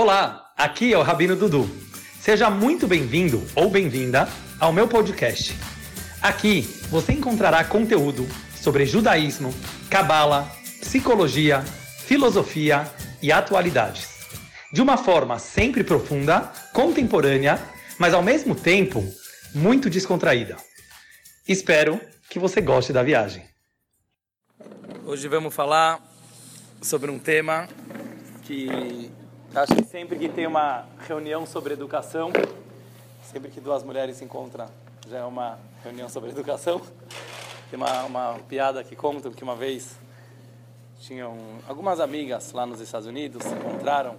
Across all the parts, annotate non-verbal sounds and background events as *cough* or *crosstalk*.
Olá, aqui é o Rabino Dudu. Seja muito bem-vindo ou bem-vinda ao meu podcast. Aqui você encontrará conteúdo sobre judaísmo, cabala, psicologia, filosofia e atualidades. De uma forma sempre profunda, contemporânea, mas ao mesmo tempo muito descontraída. Espero que você goste da viagem. Hoje vamos falar sobre um tema que acho que sempre que tem uma reunião sobre educação, sempre que duas mulheres se encontram, já é uma reunião sobre educação. Tem uma, uma piada que contam que uma vez tinham algumas amigas lá nos Estados Unidos se encontraram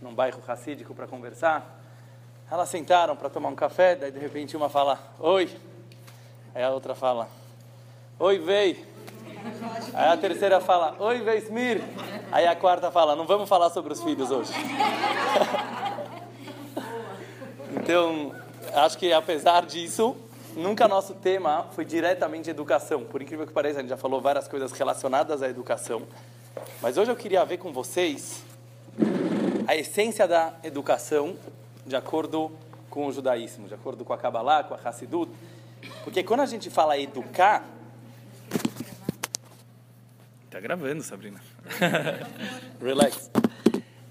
num bairro racídico para conversar. Elas sentaram para tomar um café, daí de repente uma fala: "Oi". Aí a outra fala: "Oi, vei". Aí a terceira fala: "Oi, Veismir". Aí a quarta fala: "Não vamos falar sobre os filhos hoje". *laughs* então, acho que apesar disso, nunca nosso tema foi diretamente educação. Por incrível que pareça, a gente já falou várias coisas relacionadas à educação. Mas hoje eu queria ver com vocês a essência da educação de acordo com o judaísmo, de acordo com a Kabbalah, com a Hassidut. Porque quando a gente fala educar. Tá gravando, Sabrina. *laughs* Relax.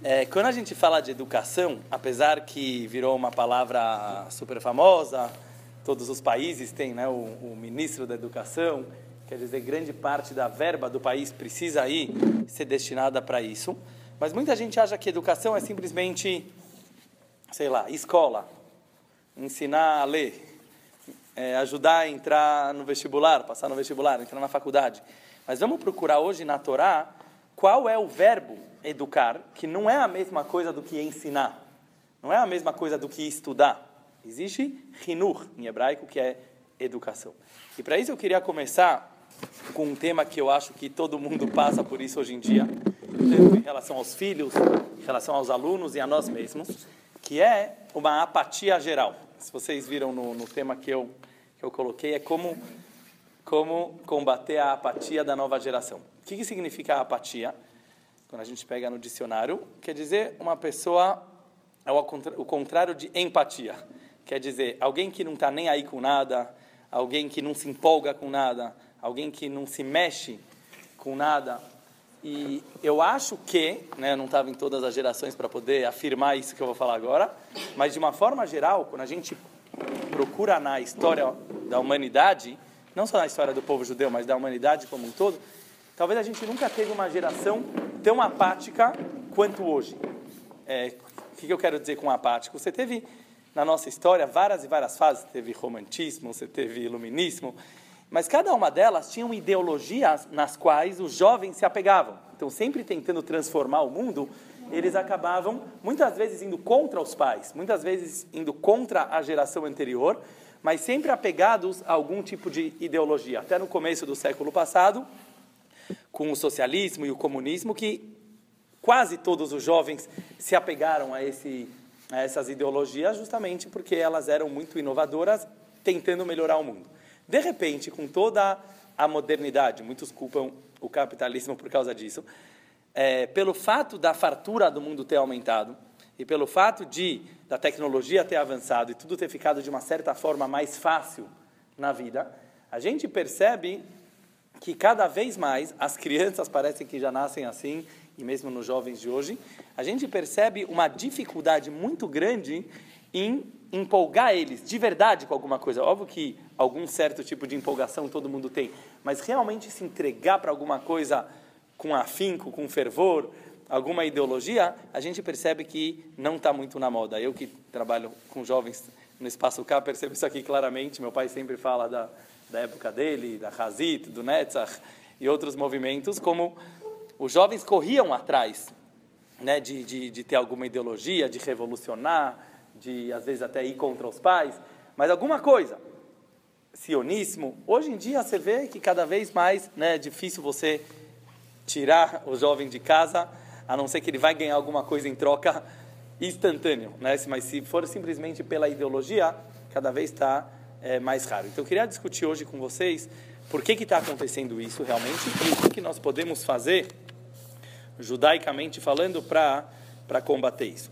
É, quando a gente fala de educação, apesar que virou uma palavra super famosa, todos os países têm né, o, o, ministro da educação, quer dizer, grande parte da verba do país precisa aí ser destinada para isso. Mas muita gente acha que educação é simplesmente, sei lá, escola, ensinar a ler, é, ajudar a entrar no vestibular, passar no vestibular, entrar na faculdade. Mas vamos procurar hoje na Torá qual é o verbo educar, que não é a mesma coisa do que ensinar, não é a mesma coisa do que estudar. Existe hinur em hebraico, que é educação. E para isso eu queria começar com um tema que eu acho que todo mundo passa por isso hoje em dia, em relação aos filhos, em relação aos alunos e a nós mesmos, que é uma apatia geral. Se vocês viram no, no tema que eu, que eu coloquei, é como, como combater a apatia da nova geração. O que, que significa apatia? Quando a gente pega no dicionário, quer dizer uma pessoa é o contrário de empatia. Quer dizer, alguém que não está nem aí com nada, alguém que não se empolga com nada, alguém que não se mexe com nada. E eu acho que, né, eu não estava em todas as gerações para poder afirmar isso que eu vou falar agora, mas de uma forma geral, quando a gente procura na história da humanidade, não só na história do povo judeu, mas da humanidade como um todo, talvez a gente nunca teve uma geração tão apática quanto hoje. É, o que eu quero dizer com apático? Você teve na nossa história várias e várias fases. Você teve romantismo, você teve iluminismo, mas cada uma delas tinha ideologias nas quais os jovens se apegavam. Então, sempre tentando transformar o mundo, eles acabavam muitas vezes indo contra os pais, muitas vezes indo contra a geração anterior, mas sempre apegados a algum tipo de ideologia. Até no começo do século passado, com o socialismo e o comunismo, que quase todos os jovens se apegaram a esse a essas ideologias justamente porque elas eram muito inovadoras, tentando melhorar o mundo. De repente, com toda a modernidade, muitos culpam o capitalismo por causa disso, é, pelo fato da fartura do mundo ter aumentado e pelo fato de da tecnologia ter avançado e tudo ter ficado de uma certa forma mais fácil na vida, a gente percebe que cada vez mais as crianças *laughs* parecem que já nascem assim e mesmo nos jovens de hoje, a gente percebe uma dificuldade muito grande em empolgar eles de verdade com alguma coisa. Óbvio que algum certo tipo de empolgação todo mundo tem, mas realmente se entregar para alguma coisa com afinco, com fervor, alguma ideologia, a gente percebe que não está muito na moda. Eu que trabalho com jovens no Espaço K percebo isso aqui claramente. Meu pai sempre fala da, da época dele, da Hazit, do Netzach e outros movimentos, como os jovens corriam atrás né, de, de, de ter alguma ideologia, de revolucionar, de às vezes até ir contra os pais, mas alguma coisa. Sionismo, hoje em dia você vê que cada vez mais né, é difícil você tirar o jovem de casa, a não ser que ele vai ganhar alguma coisa em troca instantâneo. Né? Mas se for simplesmente pela ideologia, cada vez está é, mais raro. Então eu queria discutir hoje com vocês por que está acontecendo isso realmente e o que, que nós podemos fazer judaicamente falando, para combater isso.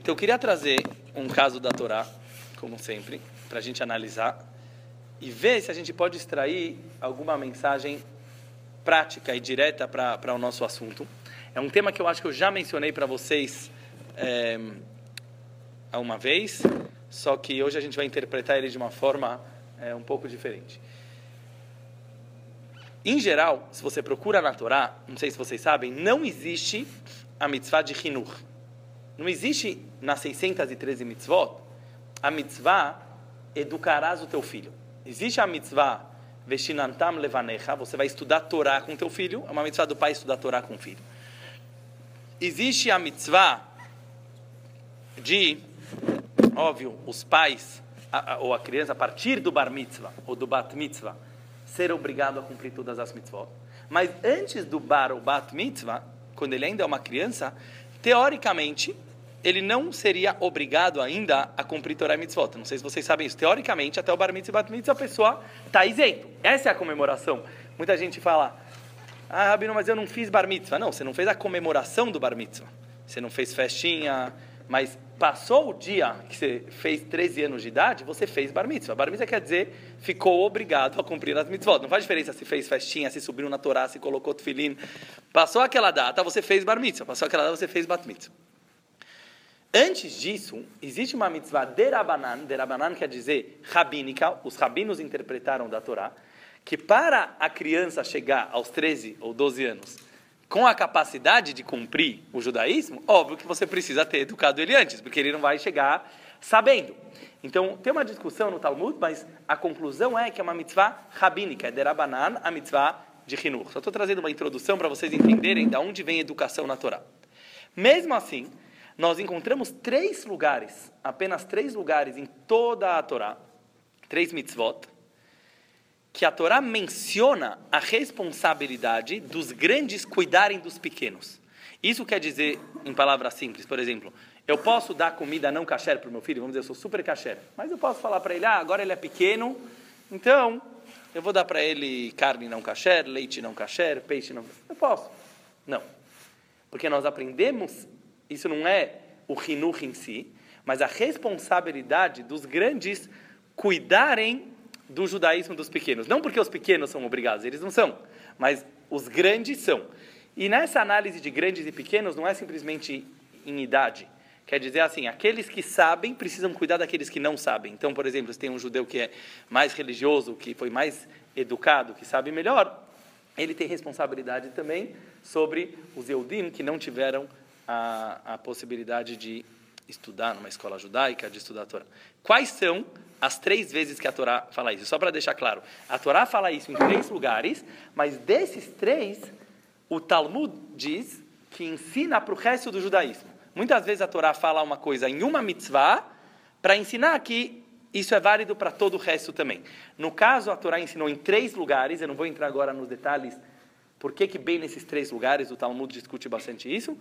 Então eu queria trazer um caso da Torá, como sempre, para a gente analisar e ver se a gente pode extrair alguma mensagem prática e direta para o nosso assunto. É um tema que eu acho que eu já mencionei para vocês é, uma vez, só que hoje a gente vai interpretar ele de uma forma é, um pouco diferente. Em geral, se você procura na Torá, não sei se vocês sabem, não existe a mitzvah de Hinur. Não existe nas 613 mitzvot a mitzvah educarás o teu filho. Existe a mitzvah veshinantam levanecha, você vai estudar Torá com teu filho, é uma mitzvah do pai estudar Torá com o filho. Existe a mitzvah de, óbvio, os pais a, a, ou a criança a partir do bar mitzvah ou do bat mitzvah ser obrigado a cumprir todas as mitzvot. Mas antes do bar ou bat mitzvah, quando ele ainda é uma criança, teoricamente, ele não seria obrigado ainda a cumprir Torah e mitzvot. Não sei se vocês sabem isso. Teoricamente, até o bar mitzvah e bat mitzvah, a pessoa está isento. Essa é a comemoração. Muita gente fala, ah, Rabino, mas eu não fiz bar mitzvah. Não, você não fez a comemoração do bar mitzvah. Você não fez festinha, mas passou o dia que você fez 13 anos de idade, você fez bar mitzvah. Bar mitzvah quer dizer, ficou obrigado a cumprir as mitzvot. Não faz diferença se fez festinha, se subiu na Torá, se colocou tefilim. Passou aquela data, você fez bar mitzvah. Passou aquela data, você fez bat mitzvah. Antes disso, existe uma mitzvah derabanan, derabanan quer dizer rabínica, os rabinos interpretaram da Torá, que para a criança chegar aos 13 ou 12 anos, com a capacidade de cumprir o judaísmo, óbvio que você precisa ter educado ele antes, porque ele não vai chegar sabendo. Então, tem uma discussão no Talmud, mas a conclusão é que é uma mitzvah rabínica, é derabanan, a mitzvah de Hinur. Só estou trazendo uma introdução para vocês entenderem de onde vem a educação na Torá. Mesmo assim, nós encontramos três lugares, apenas três lugares em toda a Torá, três mitzvot, que a Torá menciona a responsabilidade dos grandes cuidarem dos pequenos. Isso quer dizer, em palavras simples, por exemplo, eu posso dar comida não kasher para o meu filho, vamos dizer, eu sou super kasher, mas eu posso falar para ele, ah, agora ele é pequeno, então eu vou dar para ele carne não kasher, leite não kasher, peixe não Eu posso. Não. Porque nós aprendemos, isso não é o rinuch em si, mas a responsabilidade dos grandes cuidarem do judaísmo dos pequenos. Não porque os pequenos são obrigados, eles não são, mas os grandes são. E nessa análise de grandes e pequenos não é simplesmente em idade. Quer dizer assim, aqueles que sabem precisam cuidar daqueles que não sabem. Então, por exemplo, se tem um judeu que é mais religioso, que foi mais educado, que sabe melhor, ele tem responsabilidade também sobre os Eudim que não tiveram a, a possibilidade de estudar numa escola judaica, de estudar a Torá. Quais são as três vezes que a Torá fala isso. Só para deixar claro, a Torá fala isso em três lugares, mas desses três, o Talmud diz que ensina para o resto do judaísmo. Muitas vezes a Torá fala uma coisa em uma mitzvah para ensinar que isso é válido para todo o resto também. No caso, a Torá ensinou em três lugares, eu não vou entrar agora nos detalhes por que, que bem nesses três lugares, o Talmud discute bastante isso,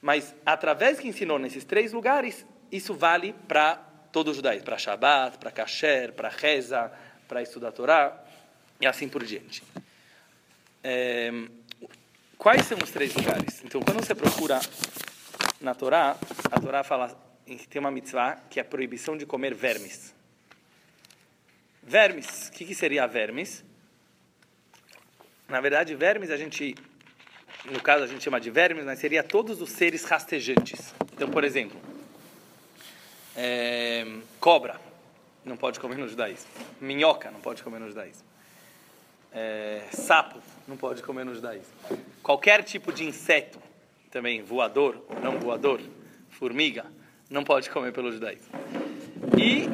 mas através que ensinou nesses três lugares, isso vale para todo o judaísmo, para Shabbat, para Kasher, para Reza, para estudar a Torá, e assim por diante. É, quais são os três lugares? Então, quando você procura na Torá, a Torá fala que tem uma mitzvah que é a proibição de comer vermes. Vermes, o que, que seria vermes? Na verdade, vermes a gente, no caso a gente chama de vermes, mas seria todos os seres rastejantes. Então, por exemplo, é, cobra, não pode comer no judaísmo. Minhoca, não pode comer no judaísmo. É, sapo, não pode comer no judaísmo. Qualquer tipo de inseto, também voador ou não voador, formiga, não pode comer pelo judaísmo. E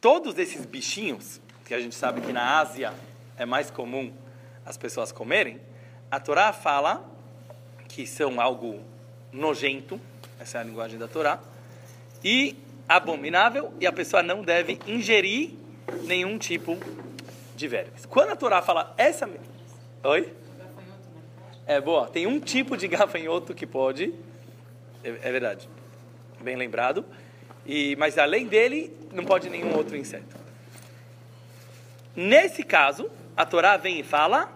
todos esses bichinhos, que a gente sabe que na Ásia é mais comum as pessoas comerem, a Torá fala que são algo nojento, essa é a linguagem da Torá, e abominável, e a pessoa não deve ingerir nenhum tipo de vermes. Quando a Torá fala essa. Oi? É boa. Tem um tipo de *laughs* gafanhoto que pode. É, é verdade. Bem lembrado. E, mas além dele, não pode nenhum outro inseto. Nesse caso, a Torá vem e fala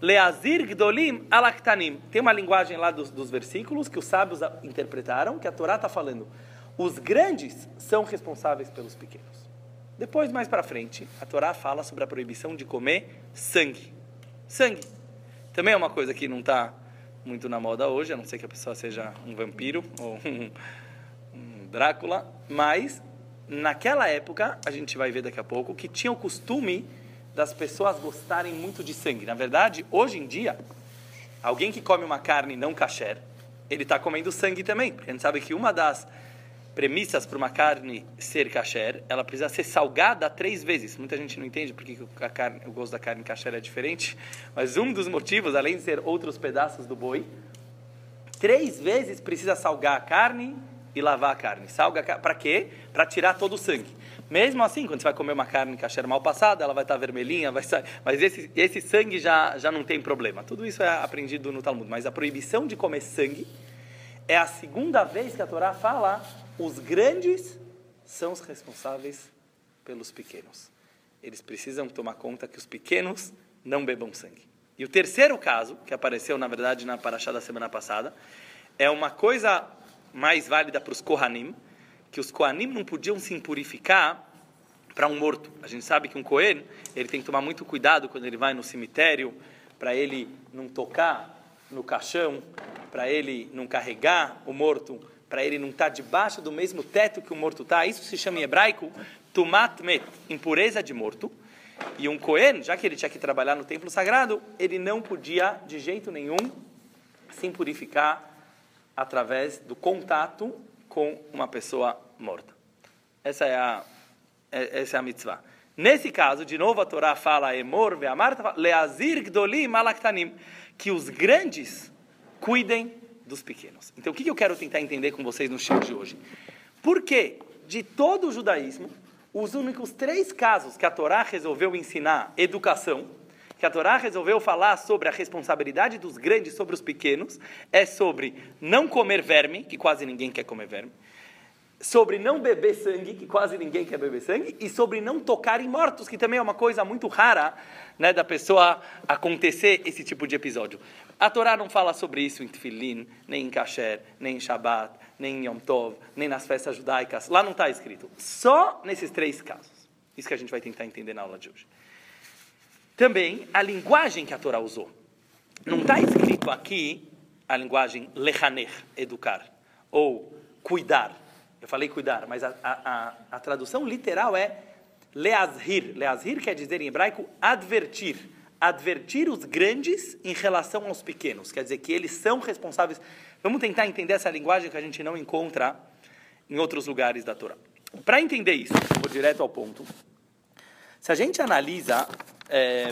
Leazir Gdolim Alaktanim. Tem uma linguagem lá dos, dos versículos que os sábios interpretaram, que a Torá está falando. Os grandes são responsáveis pelos pequenos. Depois, mais para frente, a Torá fala sobre a proibição de comer sangue. Sangue. Também é uma coisa que não está muito na moda hoje, a não ser que a pessoa seja um vampiro *laughs* ou um, um Drácula. Mas, naquela época, a gente vai ver daqui a pouco, que tinha o costume das pessoas gostarem muito de sangue. Na verdade, hoje em dia, alguém que come uma carne não kasher, ele está comendo sangue também. A gente sabe que uma das premissas para uma carne ser kasher, ela precisa ser salgada três vezes. Muita gente não entende porque a carne, o gosto da carne kasher é diferente, mas um dos motivos, além de ser outros pedaços do boi, três vezes precisa salgar a carne e lavar a carne. Salga para quê? Para tirar todo o sangue. Mesmo assim, quando você vai comer uma carne kasher mal passada, ela vai estar tá vermelhinha, vai sair, mas esse, esse sangue já, já não tem problema. Tudo isso é aprendido no Talmud, mas a proibição de comer sangue é a segunda vez que a Torá fala os grandes são os responsáveis pelos pequenos. Eles precisam tomar conta que os pequenos não bebam sangue. E o terceiro caso, que apareceu, na verdade, na Paraxá da semana passada, é uma coisa mais válida para os Kohanim, que os Kohanim não podiam se impurificar para um morto. A gente sabe que um Kohen, ele tem que tomar muito cuidado quando ele vai no cemitério, para ele não tocar no caixão, para ele não carregar o morto para ele não estar tá debaixo do mesmo teto que o morto está. Isso se chama em hebraico tumat met, impureza de morto. E um Cohen, já que ele tinha que trabalhar no templo sagrado, ele não podia de jeito nenhum se purificar através do contato com uma pessoa morta. Essa é a, é, essa é a mitzvah. Nesse caso, de novo a Torá fala emor ve'amar, leazir gdolim malaktanim, que os grandes cuidem dos pequenos. Então, o que eu quero tentar entender com vocês no show de hoje? Por que, de todo o judaísmo, os únicos três casos que a Torá resolveu ensinar educação, que a Torá resolveu falar sobre a responsabilidade dos grandes sobre os pequenos, é sobre não comer verme, que quase ninguém quer comer verme, sobre não beber sangue, que quase ninguém quer beber sangue, e sobre não tocar em mortos, que também é uma coisa muito rara né, da pessoa acontecer esse tipo de episódio. A Torá não fala sobre isso em Tfilin, nem em Kasher, nem em Shabbat, nem em Yom Tov, nem nas festas judaicas. Lá não está escrito. Só nesses três casos. Isso que a gente vai tentar entender na aula de hoje. Também a linguagem que a Torá usou. Não está escrito aqui a linguagem lechaner, educar, ou cuidar. Eu falei cuidar, mas a, a, a, tradução literal é leazhir. Leazhir quer dizer em hebraico advertir advertir os grandes em relação aos pequenos. Quer dizer que eles são responsáveis. Vamos tentar entender essa linguagem que a gente não encontra em outros lugares da Torá. Para entender isso, vou direto ao ponto. Se a gente analisa é,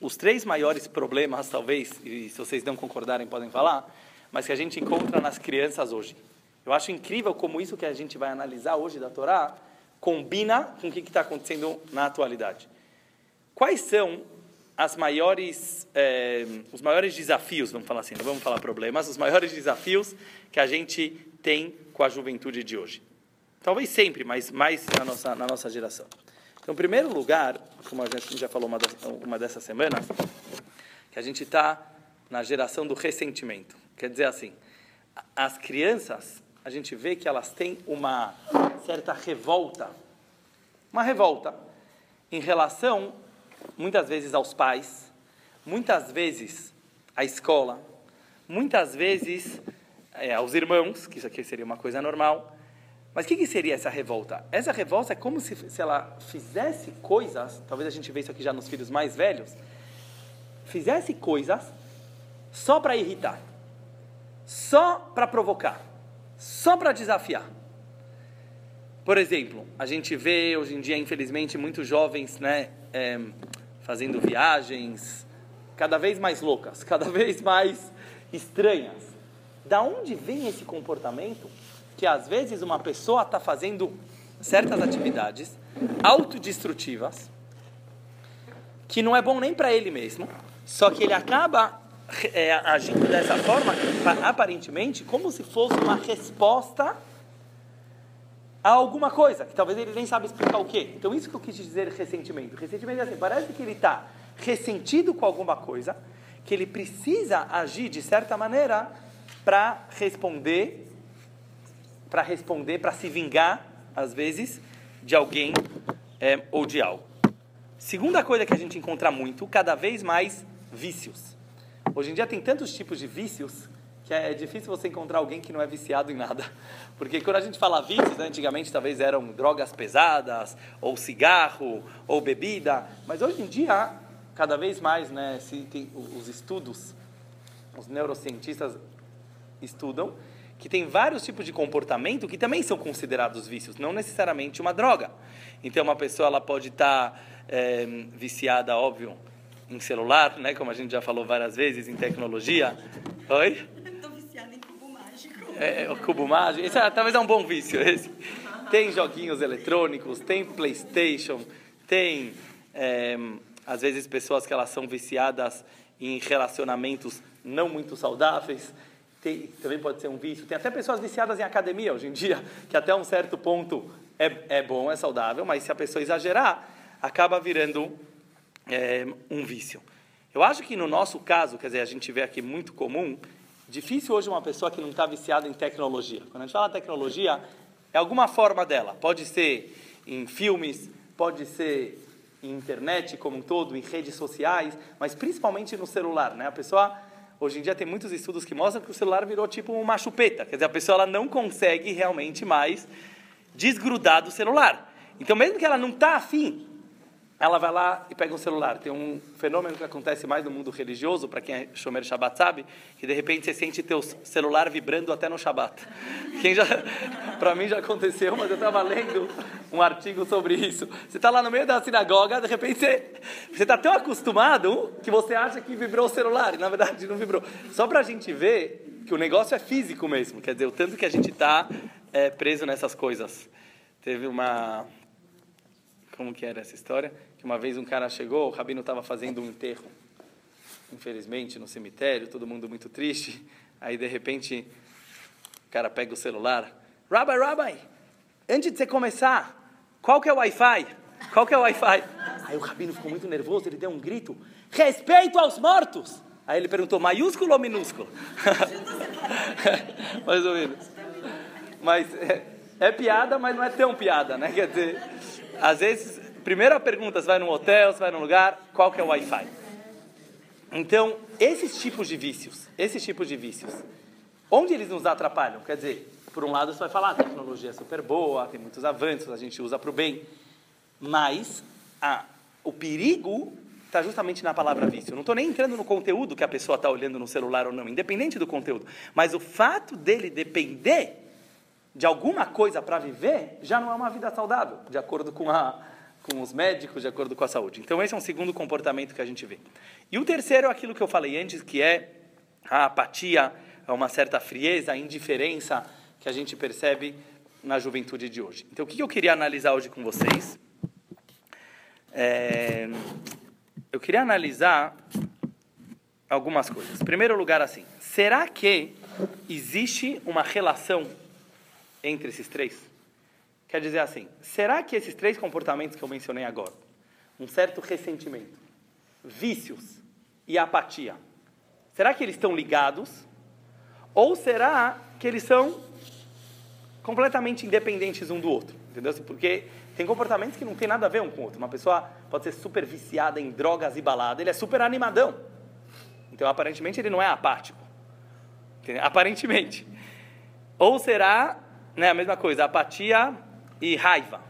os três maiores problemas, talvez, e se vocês não concordarem podem falar, mas que a gente encontra nas crianças hoje. Eu acho incrível como isso que a gente vai analisar hoje da Torá combina com o que está acontecendo na atualidade. Quais são as maiores, é, os maiores desafios, vamos falar assim, não vamos falar problemas, os maiores desafios que a gente tem com a juventude de hoje. Talvez sempre, mas mais na nossa, na nossa geração. Então, em primeiro lugar, como a gente já falou uma, uma dessas semanas, que a gente está na geração do ressentimento. Quer dizer assim, as crianças, a gente vê que elas têm uma certa revolta, uma revolta em relação muitas vezes aos pais, muitas vezes à escola, muitas vezes é, aos irmãos, que isso aqui seria uma coisa normal. Mas o que, que, seria essa revolta? Essa revolta é como se, se ela fizesse coisas, talvez a gente veja isso aqui já nos filhos mais velhos, fizesse coisas só para irritar, só para provocar, só para desafiar. Por exemplo, a gente vê hoje em dia, infelizmente, muitos jovens né, é, fazendo viagens cada vez mais loucas, *laughs* cada vez mais estranhas. Da onde vem esse comportamento que às vezes uma pessoa está fazendo certas atividades autodestrutivas que não é bom nem para ele mesmo, só que ele acaba é, agindo dessa forma, aparentemente, como se fosse uma resposta a alguma coisa, que talvez ele nem sabe explicar o quê. Então, isso que eu quis dizer ressentimento. Ressentimento é assim, parece que ele está ressentido com alguma coisa, que ele precisa agir de certa maneira para responder, para responder, para se vingar, às vezes, de alguém é, ou de algo. Segunda coisa que a gente encontra muito, cada vez mais vícios. Hoje em dia tem tantos tipos de vícios que é difícil você encontrar alguém que não é viciado em nada. *laughs* Porque quando a gente fala vícios, né, antigamente talvez eram drogas pesadas, ou cigarro, ou bebida, mas hoje em dia, cada vez mais, né, os estudos, os neurocientistas estudam, que tem vários tipos de comportamento que também são considerados vícios, não necessariamente uma droga. Então, uma pessoa ela pode estar tá, é, viciada, óbvio, em celular, né, como a gente já falou várias vezes, em tecnologia. Oi? É, é, o cubo mágico. Esse é, talvez é um bom vício. Esse. Tem joguinhos eletrônicos, tem PlayStation, tem é, às vezes pessoas que elas são viciadas em relacionamentos não muito saudáveis. Tem, também pode ser um vício. Tem até pessoas viciadas em academia hoje em dia, que até um certo ponto é, é bom, é saudável, mas se a pessoa exagerar, acaba virando é, um vício. Eu acho que no nosso caso, quer dizer, a gente vê aqui muito comum, Difícil hoje uma pessoa que não está viciada em tecnologia. Quando a gente fala tecnologia, é alguma forma dela. Pode ser em filmes, pode ser em internet como um todo, em redes sociais, mas principalmente no celular. Né? A pessoa, hoje em dia, tem muitos estudos que mostram que o celular virou tipo uma chupeta. Quer dizer, a pessoa ela não consegue realmente mais desgrudar do celular. Então, mesmo que ela não está afim ela vai lá e pega um celular. Tem um fenômeno que acontece mais no mundo religioso, para quem é Shomer Shabbat sabe, que de repente você sente teu celular vibrando até no Shabbat. *laughs* Quem já, *laughs* para mim já aconteceu, mas eu estava lendo um artigo sobre isso. Você está lá no meio da sinagoga, de repente você está tão acostumado que você acha que vibrou o celular, e na verdade não vibrou. Só para a gente ver que o negócio é físico mesmo, quer dizer, o tanto que a gente está é, preso nessas coisas. Teve uma como que era essa história? Que uma vez um cara chegou, o rabino estava fazendo um enterro, infelizmente, no cemitério, todo mundo muito triste. Aí, de repente, o cara pega o celular. Rabbi, Rabbi, antes de você começar, qual que é o Wi-Fi? Qual que é o Wi-Fi? Aí o rabino ficou muito nervoso, ele deu um grito. Respeito aos mortos! Aí ele perguntou, maiúsculo ou minúsculo? *laughs* Mais ou menos. Mas é, é, piada, mas não é tão piada, né? Quer dizer, às vezes, primeira pergunta, você vai num hotel, você vai num lugar, qual que é o Wi-Fi? Então, esses tipos de vícios, esses tipos de vícios, onde eles nos atrapalham? Quer dizer, por um lado você vai falar, a tecnologia é super boa, tem muitos avanços, a gente usa para o bem, mas a, o perigo está justamente na palavra vício. Não estou nem entrando no conteúdo que a pessoa está olhando no celular ou não, independente do conteúdo, mas o fato dele depender de alguma coisa para viver, já não é uma vida saudável, de acordo com, a, com os médicos, de acordo com a saúde. Então, esse é um segundo comportamento que a gente vê. E o terceiro é aquilo que eu falei antes, que é a apatia, uma certa frieza, a indiferença que a gente percebe na juventude de hoje. Então, o que eu queria analisar hoje com vocês? É, eu queria analisar algumas coisas. Em primeiro lugar, assim, será que existe uma relação entre esses três? Quer dizer assim, será que esses três comportamentos que eu mencionei agora, um certo ressentimento, vícios e apatia, será que eles estão ligados? Ou será que eles são completamente independentes um do outro? Entendeu? Assim, porque tem comportamentos que não tem nada a ver um com o outro. Uma pessoa pode ser super viciada em drogas e balada, ele é super animadão. Então, aparentemente, ele não é apático. Aparentemente. Ou será né, a mesma coisa, apatia e raiva.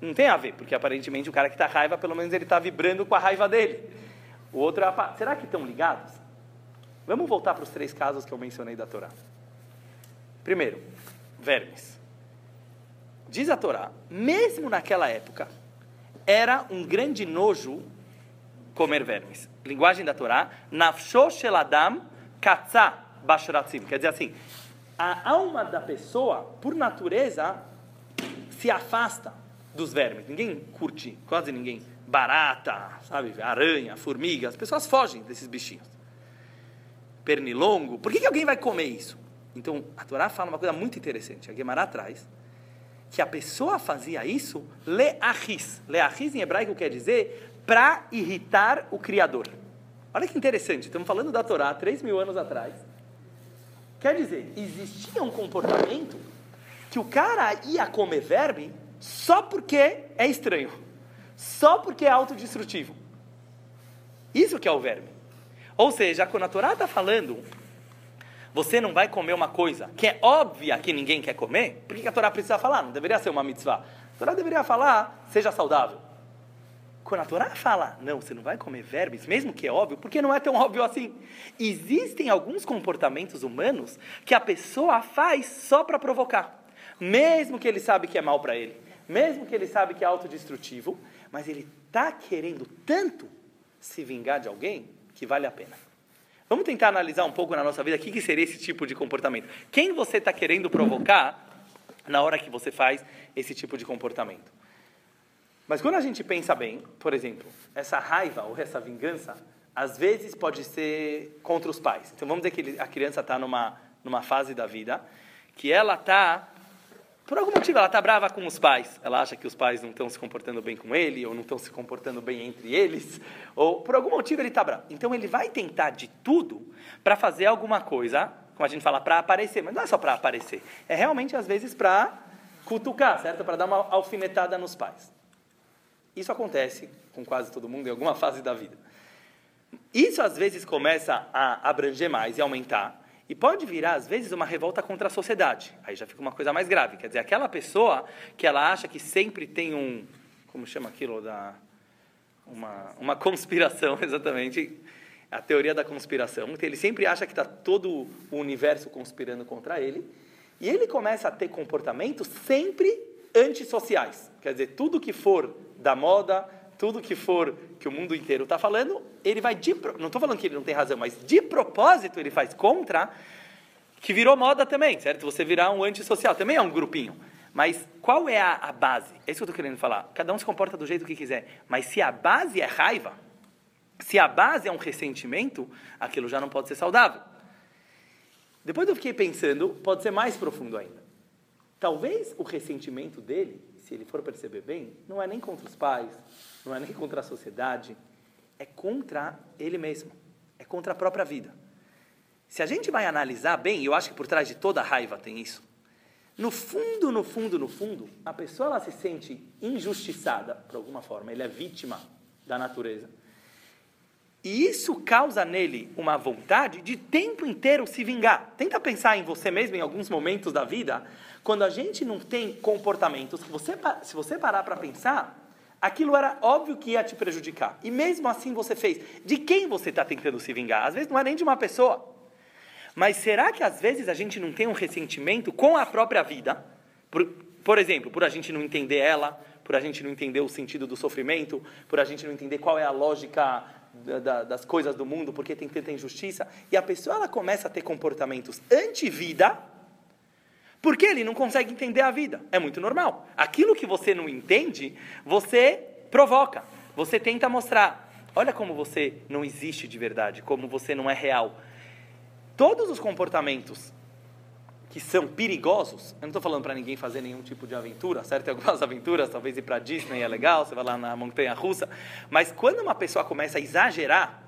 Não tem a ver, porque aparentemente o cara que está raiva, pelo menos ele está vibrando com a raiva dele. O outro é apatia. Será que estão ligados? Vamos voltar para os três casos que eu mencionei da Torá. Primeiro, vermes. Diz a Torá, mesmo naquela época, era um grande nojo comer vermes. Linguagem da Torá, nafsho sheladam katza bashratzim. Quer dizer assim, a alma da pessoa, por natureza, se afasta dos vermes. Ninguém curte, quase ninguém. Barata, sabe? Aranha, formiga. As pessoas fogem desses bichinhos. Pernilongo. Por que, que alguém vai comer isso? Então, a Torá fala uma coisa muito interessante. A Guemará traz que a pessoa fazia isso leachis. Leachis em hebraico quer dizer para irritar o Criador. Olha que interessante, estamos falando da Torá 3 mil anos atrás. Quer dizer, existia um comportamento que o cara ia comer verme só porque é estranho, só porque é autodestrutivo. Isso que é o verme. Ou seja, quando a Torá está falando, você não vai comer uma coisa que é óbvia que ninguém quer comer, por que a Torá precisa falar? Não deveria ser uma mitzvah. A Torá deveria falar, seja saudável. Quando a Torá fala, não, você não vai comer vermes, mesmo que é óbvio, porque não é tão óbvio assim. Existem alguns comportamentos humanos que a pessoa faz só para provocar. Mesmo que ele sabe que é mal para ele, mesmo que ele sabe que é autodestrutivo, mas ele está querendo tanto se vingar de alguém que vale a pena. Vamos tentar analisar um pouco na nossa vida o que, que seria esse tipo de comportamento. Quem você está querendo provocar na hora que você faz esse tipo de comportamento? Mas quando a gente pensa bem, por exemplo, essa raiva ou essa vingança, às vezes pode ser contra os pais. Então vamos dizer que a criança está numa, numa fase da vida que ela está, por algum motivo, ela está brava com os pais. Ela acha que os pais não estão se comportando bem com ele, ou não estão se comportando bem entre eles, ou por algum motivo ele está bravo. Então ele vai tentar de tudo para fazer alguma coisa, como a gente fala, para aparecer. Mas não é só para aparecer, é realmente às vezes para cutucar, certo? Para dar uma alfinetada nos pais. Isso acontece com quase todo mundo em alguma fase da vida. Isso às vezes começa a abranger mais e aumentar, e pode virar às vezes uma revolta contra a sociedade. Aí já fica uma coisa mais grave. Quer dizer, aquela pessoa que ela acha que sempre tem um. Como chama aquilo? Da, uma, uma conspiração, *laughs* exatamente. A teoria da conspiração. Ele sempre acha que está todo o universo conspirando contra ele. E ele começa a ter comportamentos sempre antissociais. Quer dizer, tudo que for da moda, tudo que for que o mundo inteiro está falando, ele vai de, não estou falando que ele não tem razão, mas de propósito ele faz contra, que virou moda também, certo? Você virar um antissocial, também é um grupinho. Mas qual é a, a base? É isso que eu estou querendo falar. Cada um se comporta do jeito que quiser. Mas se a base é raiva, se a base é um ressentimento, aquilo já não pode ser saudável. Depois eu fiquei pensando, pode ser mais profundo ainda. Talvez o ressentimento dele se ele for perceber bem, não é nem contra os pais, não é nem contra a sociedade, é contra ele mesmo, é contra a própria vida. Se a gente vai analisar bem, eu acho que por trás de toda raiva tem isso, no fundo, no fundo, no fundo, a pessoa ela se sente injustiçada, por alguma forma, ele é vítima da natureza. E isso causa nele uma vontade de tempo inteiro se vingar. Tenta pensar em você mesmo em alguns momentos da vida, quando a gente não tem comportamentos você, se você parar para pensar, aquilo era óbvio que ia te prejudicar. E mesmo assim você fez. De quem você está tentando se vingar? Às vezes não é nem de uma pessoa. Mas será que às vezes a gente não tem um ressentimento com a própria vida? Por, por exemplo, por a gente não entender ela, por a gente não entender o sentido do sofrimento, por a gente não entender qual é a lógica da, da, das coisas do mundo, porque tem tanta injustiça. E a pessoa ela começa a ter comportamentos anti-vida, porque ele não consegue entender a vida. É muito normal. Aquilo que você não entende, você provoca. Você tenta mostrar. Olha como você não existe de verdade, como você não é real. Todos os comportamentos que são perigosos, eu não estou falando para ninguém fazer nenhum tipo de aventura, certo? Tem algumas *laughs* aventuras, talvez ir para Disney é legal, você vai lá na montanha russa, mas quando uma pessoa começa a exagerar,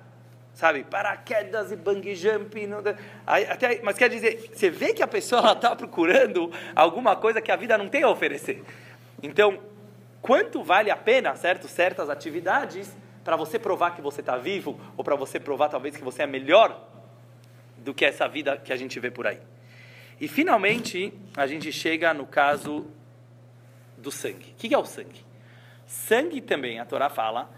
sabe, paraquedas e bungee jump, não, até, mas quer dizer, você vê que a pessoa está procurando alguma coisa que a vida não tem a oferecer. Então, quanto vale a pena, certo, certas atividades para você provar que você está vivo ou para você provar talvez que você é melhor do que essa vida que a gente vê por aí. E finalmente, a gente chega no caso do sangue. O que é o sangue? Sangue também, a Torá fala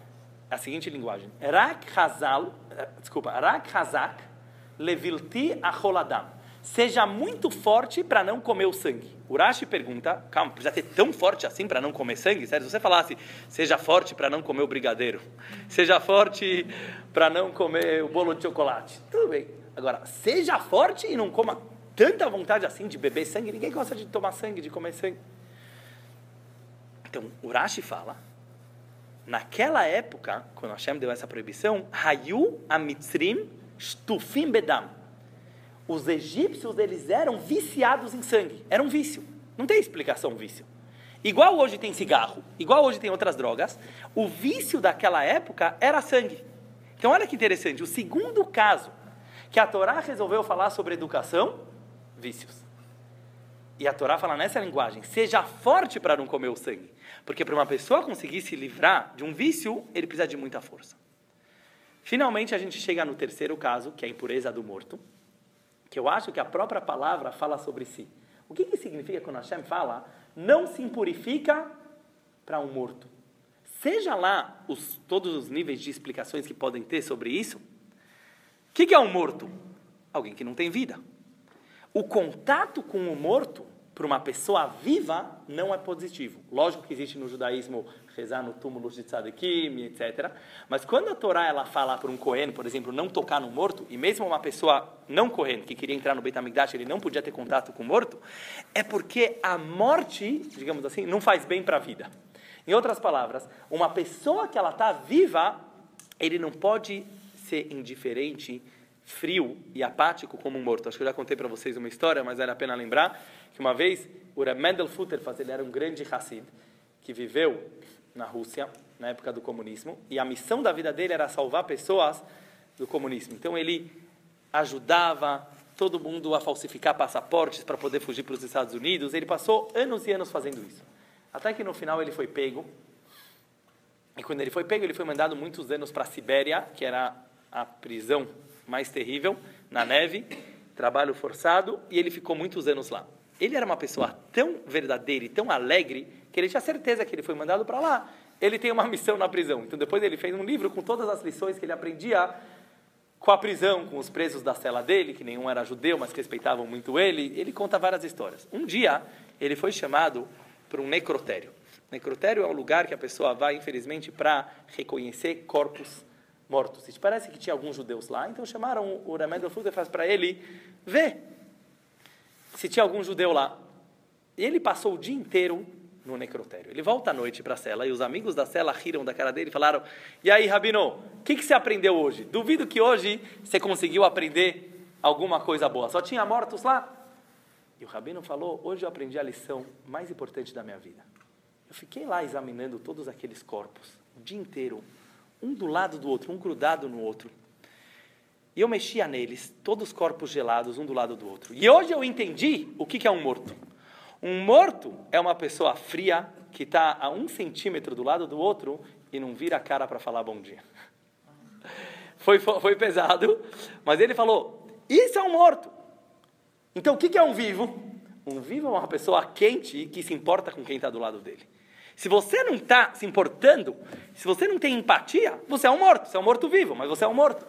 a seguinte linguagem: Rak Hazal, eh, desculpa, Rak Hazak levilti acholadam. Seja muito forte para não comer o sangue. Urashi pergunta, calma, precisa ser tão forte assim para não comer sangue? Sério, se você falasse, seja forte para não comer o brigadeiro, seja forte para não comer o bolo de chocolate, tudo bem. Agora, seja forte e não coma tanta vontade assim de beber sangue, ninguém gosta de tomar sangue, de comer sangue. Então, Urashi fala, naquela época, quando Hashem deu essa proibição, Hayu amitzrim stufim bedam. Os egípcios, eles eram viciados em sangue. Era um vício. Não tem explicação vício. Igual hoje tem cigarro, igual hoje tem outras drogas, o vício daquela época era sangue. Então, olha que interessante. O segundo caso que a Torá resolveu falar sobre educação, vícios. E a Torá fala nessa linguagem: seja forte para não comer o sangue. Porque para uma pessoa conseguir se livrar de um vício, ele precisa de muita força. Finalmente, a gente chega no terceiro caso, que é a impureza do morto, que eu acho que a própria palavra fala sobre si. O que, que significa quando Hashem fala, não se impurifica para um morto? Seja lá os, todos os níveis de explicações que podem ter sobre isso, o que, que é um morto? Alguém que não tem vida. O contato com o morto para uma pessoa viva não é positivo. Lógico que existe no judaísmo rezar no túmulo de tzadikim, etc. Mas quando a Torá ela fala para um Cohen, por exemplo, não tocar no morto, e mesmo uma pessoa não Cohen, que queria entrar no Beit HaMikdash, ele não podia ter contato com o morto, é porque a morte, digamos assim, não faz bem para a vida. Em outras palavras, uma pessoa que ela está viva, ele não pode ser indiferente frio e apático como um morto. Acho que eu já contei para vocês uma história, mas vale a pena lembrar que uma vez o Mendel Futterfas, ele era um grande Hassid, que viveu na Rússia, na época do comunismo, e a missão da vida dele era salvar pessoas do comunismo. Então ele ajudava todo mundo a falsificar passaportes para poder fugir para os Estados Unidos. Ele passou anos e anos fazendo isso. Até que no final ele foi pego. E quando ele foi pego, ele foi mandado muitos anos para a Sibéria, que era a prisão mais terrível, na neve, trabalho forçado, e ele ficou muitos anos lá. Ele era uma pessoa tão verdadeira e tão alegre que ele tinha certeza que ele foi mandado para lá. Ele tem uma *laughs* missão na prisão. Então depois ele fez um livro com todas as lições que ele aprendia com a prisão, com os presos da cela dele, que nenhum era judeu, mas respeitavam muito ele. Ele conta várias histórias. Um dia ele foi chamado para um necrotério. Necrotério é um lugar que a pessoa vai, infelizmente, para reconhecer corpos mortos. E parece que tinha alguns judeus lá, então chamaram o Remédio faz para ele ver se tinha algum judeu lá. E ele passou o dia inteiro no necrotério. Ele volta à noite para a cela e os amigos da cela riram da cara dele e falaram: E aí, Rabino, o que, que você aprendeu hoje? Duvido que hoje você conseguiu aprender alguma coisa boa. Só tinha mortos lá. E o Rabino falou: Hoje eu aprendi a lição mais importante da minha vida. Eu fiquei lá examinando todos aqueles corpos o dia inteiro, um do lado do outro, um grudado no outro. E eu mexia neles, todos os corpos gelados, um do lado do outro. E hoje eu entendi o que é um morto. Um morto é uma pessoa fria que está a um centímetro do lado do outro e não vira a cara para falar bom dia. *laughs* Foi, foi pesado, mas ele falou: Isso é um morto. Então o que é um vivo? Um vivo é uma pessoa quente que se importa com quem está do lado dele. Se você não está se importando, se você não tem empatia, você é um morto. Você é um morto vivo, mas você é um morto.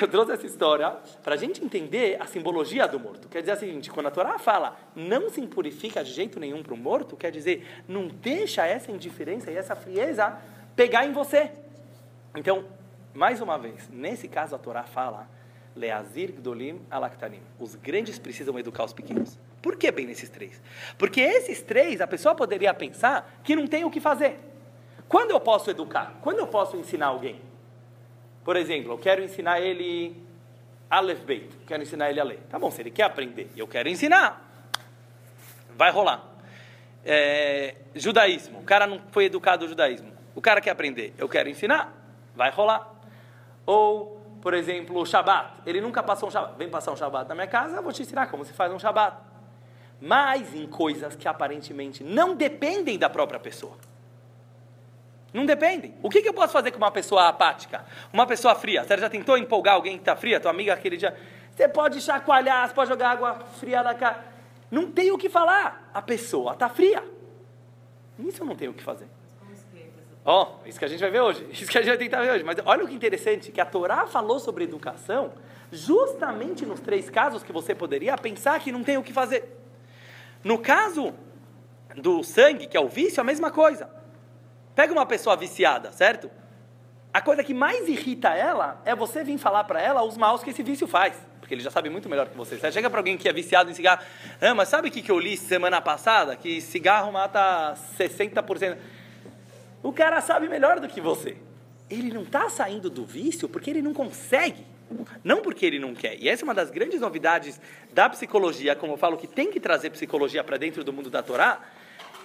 Eu trouxe essa história para a gente entender a simbologia do morto. Quer dizer o seguinte: quando a Torá fala não se impurifica de jeito nenhum para o morto, quer dizer não deixa essa indiferença e essa frieza pegar em você. Então, mais uma vez, nesse caso a Torá fala Leazir Gdolim Alaktanim. Os grandes precisam educar os pequenos. Por que bem nesses três? Porque esses três a pessoa poderia pensar que não tem o que fazer. Quando eu posso educar? Quando eu posso ensinar alguém? Por exemplo, eu quero ensinar ele Aleph Beit, quero ensinar ele a ler. Tá bom, se ele quer aprender eu quero ensinar, vai rolar. É, judaísmo, o cara não foi educado no judaísmo. O cara quer aprender, eu quero ensinar, vai rolar. Ou, por exemplo, o Shabat, ele nunca passou um Shabat, vem passar um Shabat na minha casa, eu vou te ensinar como se faz um Shabat. Mas em coisas que aparentemente não dependem da própria pessoa. Não depende. O que, que, eu posso fazer com uma pessoa apática? Uma pessoa fria? Você já tentou empolgar alguém que está fria? Tua amiga aquele dia. Você pode chacoalhar, você pode jogar água fria na cara. Não tem o que falar. A pessoa está fria. Isso eu não tenho o que fazer. Ó, oh, isso que a gente vai ver hoje. *laughs* Isso que a gente vai tentar ver hoje. Mas olha o que interessante, que a Torá falou sobre educação justamente nos três casos que você poderia pensar que não tem o que fazer. No caso do sangue, que é o vício, a mesma coisa. Pega uma pessoa viciada, certo? A coisa que mais irrita ela é você vir falar para ela os maus que esse vício faz. Porque ele já sabe muito melhor que você. Você chega para alguém que é viciado em cigarro, ah, mas sabe o que eu li semana passada? Que cigarro mata 60%. O cara sabe melhor do que você. Ele não está saindo do vício porque ele não consegue. Não porque ele não quer. E essa é uma das grandes novidades da psicologia, como eu falo, que tem que trazer psicologia para dentro do mundo da Torá,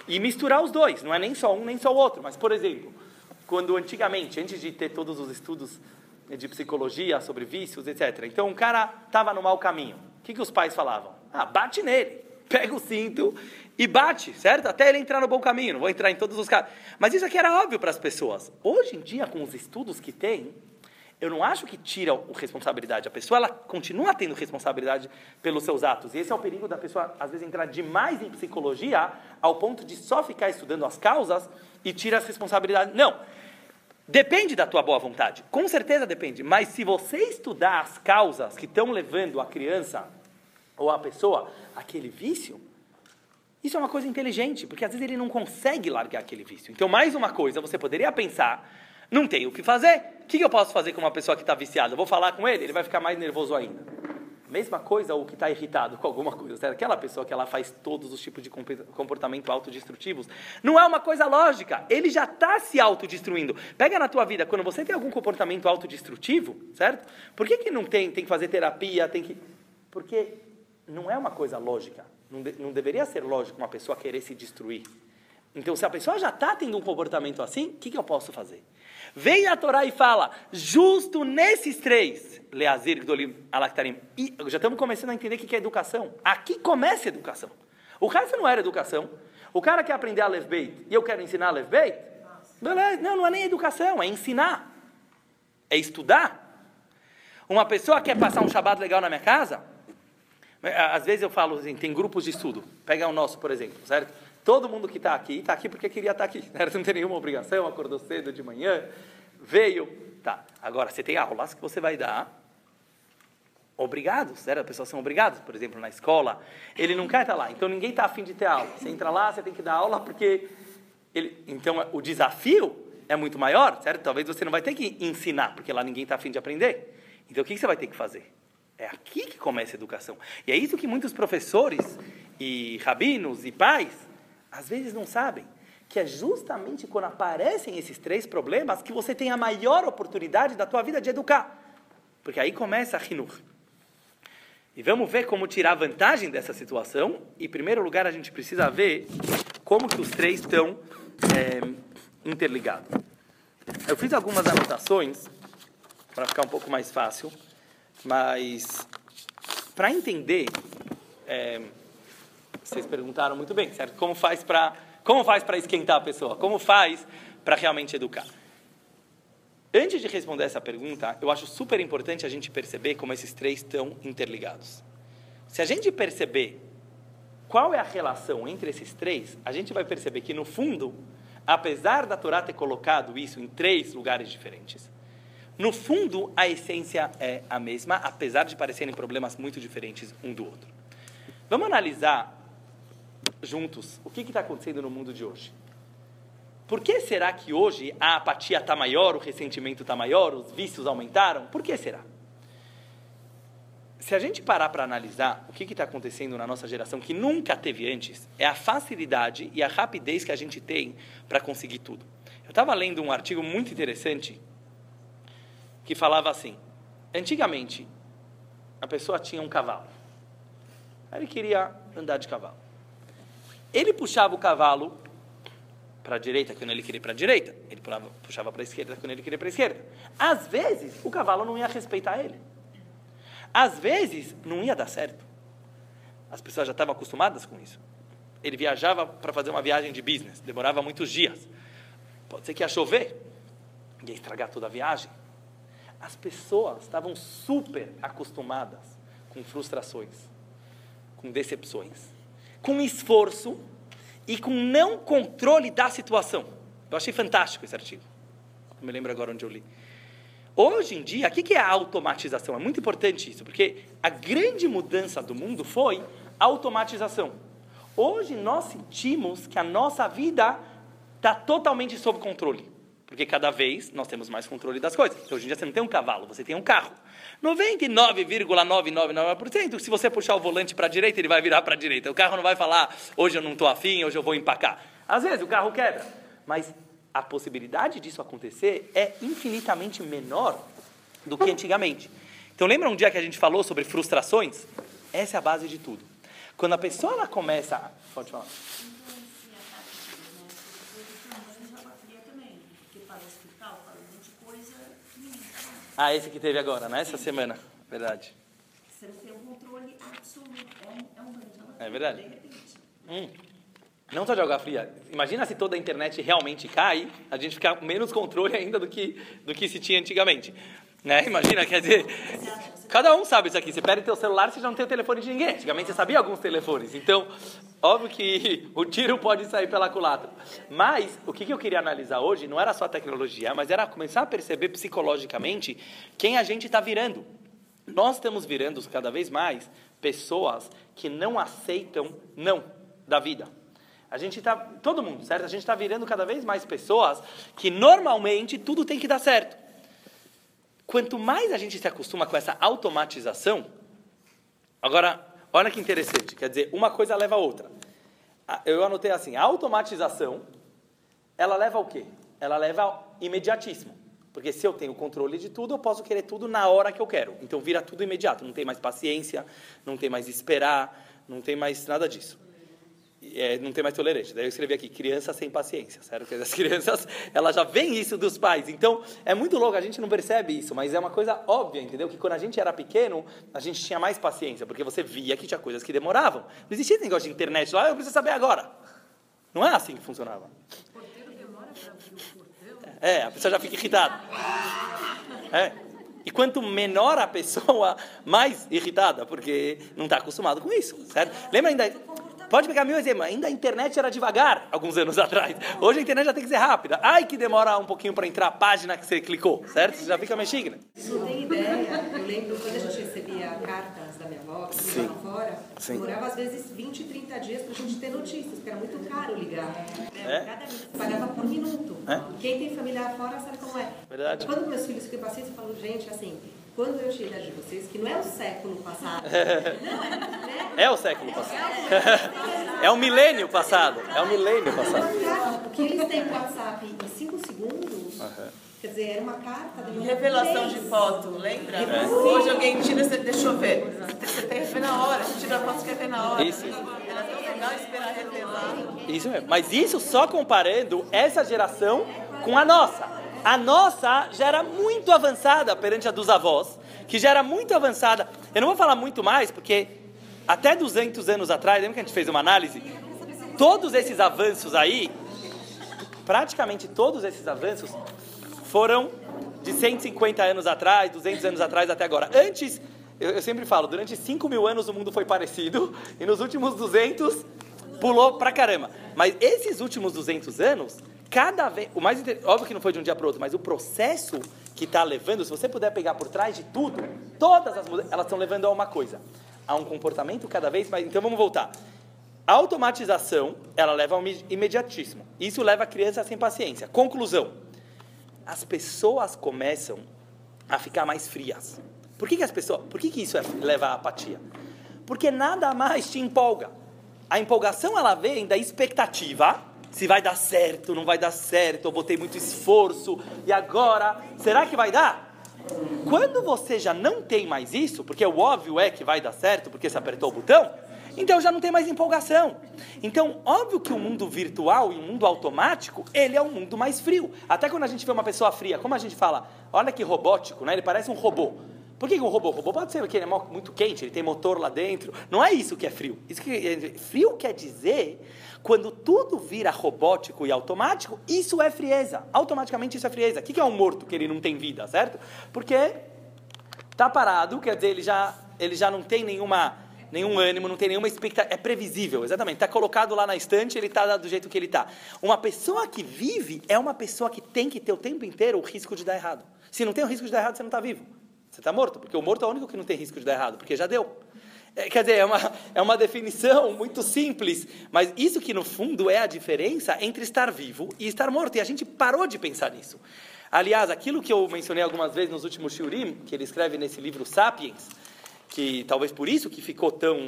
e misturar os dois, não é nem só um nem só o outro. Mas, por exemplo, quando antigamente, antes de ter todos os estudos de psicologia sobre vícios, etc. Então, um cara estava no mau caminho. O que, que os pais falavam? Ah, bate nele. Pega o cinto e bate, certo? Até ele entrar no bom caminho. Não vou entrar em todos os casos. Mas isso aqui era óbvio para as pessoas. Hoje em dia, com os estudos que tem, eu não acho que tira a responsabilidade. A pessoa ela continua tendo responsabilidade pelos seus atos. E esse é o perigo da pessoa, às vezes, entrar demais em psicologia ao ponto de só ficar estudando as causas e tira as responsabilidades. Não. Depende da tua boa vontade. Com certeza depende. Mas se você estudar as causas que estão levando a criança ou a pessoa àquele vício, isso é uma coisa inteligente, porque às vezes ele não consegue largar aquele vício. Então, mais uma coisa, você poderia pensar não tem o que fazer. O que eu posso fazer com uma pessoa que está viciada? Eu vou falar com ele, ele vai ficar mais nervoso ainda. Mesma coisa o que está irritado com alguma coisa. Certo? Aquela pessoa que ela faz todos os tipos de comportamento autodestrutivos, não é uma coisa lógica. Ele já está se autodestruindo. Pega na tua vida, quando você tem algum comportamento autodestrutivo, certo? Por que, que não tem? Tem que fazer terapia, tem que... Porque não é uma coisa lógica. Não, de, não deveria ser lógico uma pessoa querer se destruir. Então, se a pessoa já está tendo um comportamento assim, o que, que eu posso fazer? Vem a Torá e fala, justo nesses três, Leazir, Gdolim, Alaktarim, e já estamos começando a entender o que é educação. Aqui começa a educação. O resto não era educação. O cara quer aprender a Levbeit e eu quero ensinar a Levbeit? Não, não é nem educação, é ensinar. É estudar. Uma pessoa quer passar um Shabbat legal na minha casa? Às vezes eu falo assim, tem grupos de estudo. Pega o nosso, por exemplo, certo? Todo mundo que está aqui, está aqui porque queria estar tá aqui. *laughs* Não tem nenhuma obrigação, acordou cedo de manhã, veio. Tá. Agora, você tem aulas que você vai dar obrigados, certo? As pessoas são obrigadas, por exemplo, na escola. Ele não quer estar lá, então ninguém está afim de ter aula. Você entra lá, você tem que dar aula porque... Ele, então, o desafio é muito maior, certo? Talvez você não vai ter que ensinar, porque lá ninguém está afim de aprender. Então, o que você vai ter que fazer? É aqui que começa a educação. E é isso que muitos professores e rabinos e pais às vezes não sabem que é justamente quando aparecem esses três problemas que você tem a maior oportunidade da tua vida de educar. Porque aí começa a Hinur. E vamos ver como tirar vantagem dessa situação. E, em primeiro lugar, a gente precisa ver como que os três estão é, interligados. Eu fiz algumas anotações para ficar um pouco mais fácil, mas para entender é, vocês perguntaram muito bem, certo? Como faz para como faz para esquentar a pessoa? Como faz para realmente educar? Antes de responder essa pergunta, eu acho super importante a gente perceber como esses três estão interligados. Se a gente perceber qual é a relação entre esses três, a gente vai perceber que, no fundo, apesar da Torá ter colocado isso em três lugares diferentes, no fundo, a essência é a mesma, apesar de parecerem problemas muito diferentes um do outro. Vamos analisar juntos o que está acontecendo no mundo de hoje. Por que será que hoje a apatia está maior, o ressentimento está maior, os vícios aumentaram? Por que será? Se a gente parar para analisar o que está acontecendo na nossa geração que nunca teve antes, é a facilidade e a rapidez que a gente tem para conseguir tudo. Eu estava lendo um artigo muito interessante que falava assim: antigamente a pessoa tinha um cavalo, ele queria andar de cavalo. Ele puxava o cavalo para a direita quando ele queria para a direita, ele puxava para a esquerda quando ele queria para a esquerda. Às vezes, o cavalo não ia respeitar ele. Às vezes, não ia dar certo. As pessoas já estavam acostumadas com isso. Ele viajava para fazer uma viagem de business, demorava muitos dias. Pode ser que ia chover, ia estragar toda a viagem. As pessoas estavam super acostumadas com frustrações, com decepções com esforço e com não controle da situação. Eu achei fantástico esse artigo. Não me lembro agora onde eu li. Hoje em dia, o que é a automatização? É muito importante isso, porque a grande mudança do mundo foi a automatização. Hoje nós sentimos que a nossa vida está totalmente sob controle. Porque cada vez nós temos mais controle das coisas. Então, hoje em dia você não tem um cavalo, você tem um carro. 99,999%, se você puxar o volante para a direita, ele vai virar para a direita. O carro não vai falar, hoje eu não estou afim, hoje eu vou empacar. Às vezes o carro quebra, mas a possibilidade disso acontecer é infinitamente menor do que antigamente. Então, lembra um dia que a gente falou sobre frustrações? Essa é a base de tudo. Quando a pessoa ela começa. Pode falar. Ah, esse que teve agora, né? Essa semana. Verdade. Você não tem um controle absoluto. É um, é um banho de água É verdade. De repente. Hum. Não só de água fria. Imagina se toda a internet realmente cai, a gente ficar com menos controle ainda do que, do que se tinha antigamente. Né? Imagina, quer dizer, cada um sabe isso aqui. Você perde teu celular, você já não tem o telefone de ninguém. Antigamente você sabia alguns telefones. Então, óbvio que *laughs* o tiro pode sair pela culatra. Mas, o que eu queria analisar hoje não era só a tecnologia, mas era começar a perceber psicologicamente quem a gente está virando. Nós estamos virando cada vez mais pessoas que não aceitam não da vida. A gente está, todo mundo, certo? A gente está virando cada vez mais pessoas que normalmente tudo tem que dar certo. Quanto mais a gente se acostuma com essa automatização, agora, olha que interessante, quer dizer, uma coisa leva a outra. Eu anotei assim, a automatização, ela leva ao quê? Ela leva ao imediatismo. Porque se eu tenho controle de tudo, eu posso querer tudo na hora que eu quero. Então vira tudo imediato, não tem mais paciência, não tem mais esperar, não tem mais nada disso. É, não tem mais tolerante. Daí eu escrevi aqui, criança sem paciência, certo? Porque as *laughs* crianças, elas já veem isso dos pais. Então, é muito louco, a gente não percebe isso, mas é uma coisa óbvia, entendeu? Que quando a gente era pequeno, a gente tinha mais paciência, porque você via que tinha coisas que demoravam. Não existia esse negócio de internet lá, "Ah, eu preciso saber agora. Não é assim que funcionava. É, a pessoa já fica irritada. É. E quanto menor a pessoa, mais irritada, porque não está acostumado com isso, certo? Lembra ainda? Pode pegar meu exemplo, ainda a internet era devagar alguns anos *laughs* atrás. Hoje a internet já tem que ser rápida. Ai, que demora um pouquinho para entrar a página que você clicou, certo? Você já fica mexendo. Não tem ideia. Eu lembro quando a gente recebia cartas da minha avó, que ligava fora, Sim. demorava às vezes 20, 30 dias pra gente ter notícias, porque era muito caro ligar. É? Cada pagava por minuto. É? Quem tem familiar fora sabe como é. Verdade. Quando meus filhos ficam pacientes, eu falo, gente, assim, quando eu idade de vocês, que não é o século passado, não é, né? É o século passado. É o milênio passado. É o milênio passado. O que eles têm WhatsApp em 5 segundos, quer dizer, era uma carta de Revelação de foto, lembra? É. Hoje alguém tira, você, deixa eu ver. Você tem que ver na hora, você tira a foto, você quer ver na hora. Isso. Era tão legal esperar revelar. Isso mesmo. Mas isso só comparando essa geração com a nossa. A nossa já era muito avançada perante a dos avós, que já era muito avançada. Eu não vou falar muito mais, porque até 200 anos atrás, lembra que a gente fez uma análise? Todos esses avanços aí, praticamente todos esses avanços, foram de 150 anos atrás, 200 anos atrás até agora. Antes, eu, eu sempre falo, durante 5 mil anos o mundo foi parecido, *laughs* e nos últimos 200 pulou pra caramba. Mas esses últimos 200 anos, cada vez. O mais. Óbvio que não foi de um dia para outro, mas o processo que está levando, se você puder pegar por trás de tudo, todas as mudanças, elas estão levando a uma coisa: a um comportamento cada vez mais. Então vamos voltar. A automatização, ela leva ao imediatismo. Isso leva a criança sem paciência. Conclusão: as pessoas começam a ficar mais frias. Por que, que as pessoas, por que, que isso é- leva à apatia? Porque nada mais te empolga. A empolgação ela vem da expectativa, se vai dar certo, não vai dar certo, eu botei muito esforço e agora, será que vai dar? Quando você já não tem mais isso, porque o óbvio é que vai dar certo, porque você apertou o botão, então já não tem mais empolgação. Então, óbvio que o mundo virtual e o mundo automático, ele é um mundo mais frio. Até quando a gente vê uma pessoa fria, como a gente fala, olha que robótico, né? Ele parece um robô. Por que, um robô? O robô pode ser que ele é muito quente, ele tem motor lá dentro. Não é isso que é frio. Isso que frio quer dizer quando tudo vira robótico e automático, isso é frieza. Automaticamente isso é frieza. O que é um morto que ele não tem vida, certo? Porque tá parado, quer dizer, ele já, ele já não tem nenhuma, nenhum ânimo, não tem nenhuma expectativa. É previsível, exatamente. Está colocado lá na estante, ele está do jeito que ele está. Uma pessoa que vive é uma pessoa que tem que ter o tempo inteiro o risco de dar errado. Se não tem o risco de dar errado, você não está vivo. Você está morto, porque o morto é o único que não tem risco de dar errado, porque já deu. É, quer dizer, é uma, é uma definição muito simples, mas isso que no fundo é a diferença entre estar vivo e estar morto. E a gente parou de pensar nisso. Aliás, aquilo que eu mencionei algumas vezes nos últimos Shurim, que ele escreve nesse livro Sapiens, que talvez por isso que ficou tão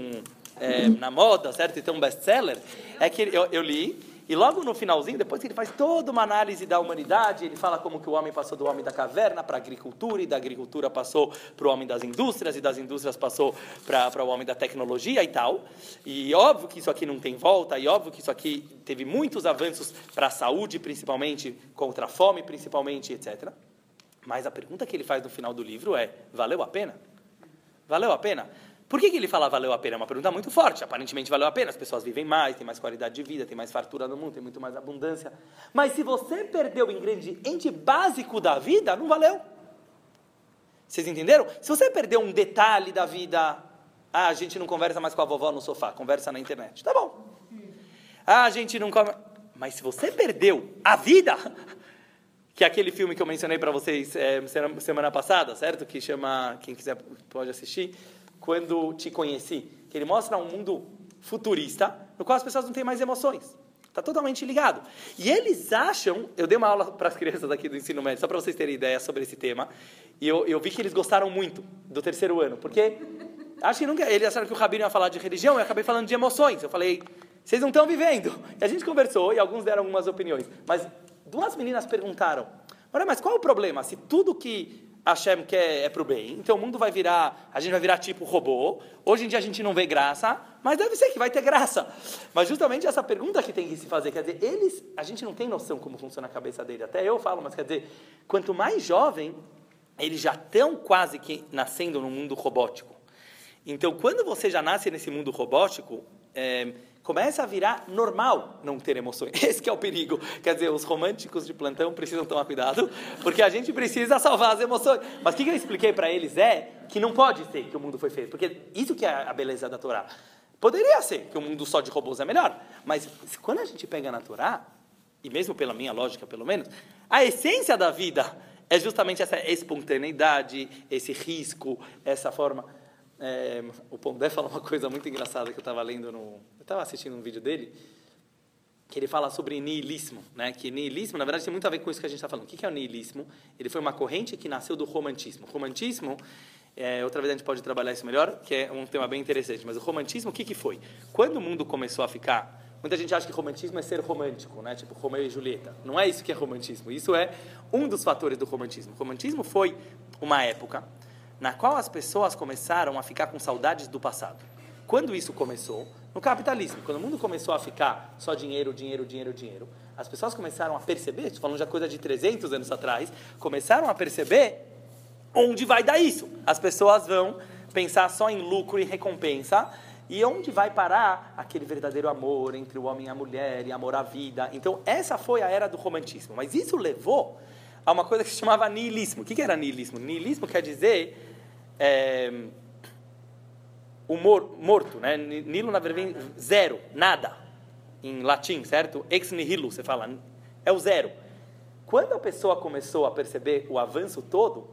é, na moda, certo? E tão best-seller, é que eu, eu li, e logo no finalzinho, depois que ele faz toda uma análise da humanidade, ele fala como que o homem passou do homem da caverna para a agricultura, e da agricultura passou para o homem das indústrias, e das indústrias passou para o homem da tecnologia e tal. E óbvio que isso aqui não tem volta, e óbvio que isso aqui teve muitos avanços para a saúde, principalmente, contra a fome, principalmente, etc. Mas a pergunta que ele faz no final do livro é: valeu a pena? Valeu a pena? Por que, que ele fala valeu a pena? É uma pergunta muito forte. Aparentemente valeu a pena. As pessoas vivem mais, têm mais qualidade de vida, têm mais fartura no mundo, tem muito mais abundância. Mas se você perdeu o ingrediente básico da vida, não valeu. Vocês entenderam? Se você perdeu um detalhe da vida, ah, a gente não conversa mais com a vovó no sofá, conversa na internet. Tá bom. Ah, a gente não come. Mas se você perdeu a vida, *laughs* que é aquele filme que eu mencionei para vocês é, semana passada, certo? Que chama, quem quiser pode assistir, Quando Te Conheci. Que ele mostra um mundo futurista, no qual as pessoas não têm mais emoções. Está totalmente ligado. E eles acham, eu dei uma aula *laughs* para as crianças aqui do ensino médio, só para vocês terem ideia sobre esse tema, e eu, eu vi que eles gostaram muito do terceiro ano, porque acho que nunca, eles acharam que o Rabino ia falar de religião, eu acabei falando de emoções. Eu falei, vocês não estão vivendo. E a gente conversou e alguns deram algumas opiniões. Mas duas meninas perguntaram, mas qual é o problema? Se tudo que Hashem quer é para o bem, então o mundo vai virar, a gente vai virar tipo robô. Hoje em dia a gente não vê graça, mas deve ser que vai ter graça. Mas justamente essa pergunta que tem que se fazer, quer dizer, eles, a gente não tem noção como funciona a cabeça dele. Até eu falo, mas quer dizer, quanto mais jovem, eles já estão quase que nascendo no mundo robótico. Então, quando você já nasce nesse mundo robótico, é, começa a virar normal não ter emoções. *laughs* Esse é o perigo. Quer dizer, os românticos de plantão precisam tomar cuidado, porque a gente precisa salvar as emoções. Mas o que eu expliquei para eles é que não pode ser que o mundo foi feito, porque isso que é a beleza da Torá. Poderia ser que o mundo só de robôs é melhor, mas quando a gente pega na Torá, e mesmo pela minha lógica, pelo menos, a essência da vida é justamente essa espontaneidade, esse risco, essa forma é, o Pondé *laughs* fala uma coisa muito engraçada que eu estava lendo no. Eu estava assistindo um vídeo dele, que ele fala sobre niilismo, né? Que niilismo, na verdade, tem muito a ver com isso que a gente está falando. O que é o niilismo? Ele foi uma corrente que nasceu do romantismo. O romantismo, é, outra vez a gente pode trabalhar isso melhor, que é um tema bem interessante. Mas o romantismo, o que, que foi? Quando o mundo começou a ficar Muita gente acha que romantismo é ser romântico, né? Tipo Romeu e Julieta. Não é isso que é romantismo. Isso é um dos fatores do romantismo. O romantismo foi uma época na qual as pessoas começaram a ficar com saudades do passado. Quando isso começou? No capitalismo. Quando o mundo começou a ficar só dinheiro, dinheiro, dinheiro, dinheiro, as pessoas começaram a perceber, estou falando já coisa de 300 anos atrás, começaram a perceber onde vai dar isso. As pessoas vão pensar só em lucro e recompensa, e onde vai parar aquele verdadeiro amor entre o homem e a mulher, e amor à vida. Então, essa foi a era do romantismo. Mas isso levou a uma coisa que se chamava niilismo. O que era niilismo? Niilismo quer dizer é, o mor, morto, né? Nilo na verdade zero, nada, em latim, certo? Ex nihilo, você fala, é o zero. Quando a pessoa começou a perceber o avanço todo,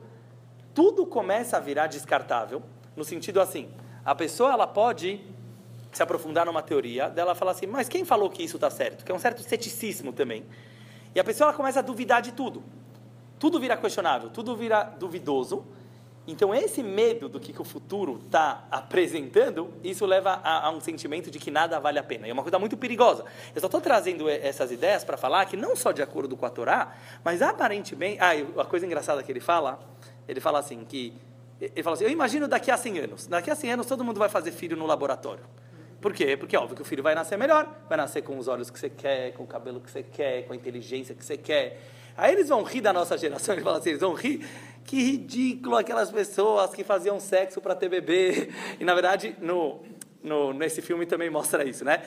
tudo começa a virar descartável, no sentido assim, a pessoa ela pode se aprofundar numa teoria, dela falar assim, mas quem falou que isso está certo? Que é um certo ceticismo também. E a pessoa ela começa a duvidar de tudo. Tudo vira questionável, tudo vira duvidoso, então, esse medo do que, que o futuro está apresentando, isso leva a, a, um sentimento de que nada vale a pena. E é uma coisa muito perigosa. Eu só estou trazendo essas ideias para falar que não só de acordo com a Torá, mas aparentemente... Ah, a coisa engraçada que ele fala, ele fala assim, que... Ele fala assim, eu imagino daqui a 100 anos. Daqui a 100 anos todo mundo vai fazer filho no laboratório. Por quê? Porque é óbvio que o filho vai nascer melhor, vai nascer com os olhos que você quer, com o cabelo que você quer, com a inteligência que você quer. Aí eles vão rir da nossa geração, eles falam assim, eles vão rir que ridículo aquelas pessoas que faziam sexo para ter bebê. E na verdade, no, no, nesse filme também mostra isso, né?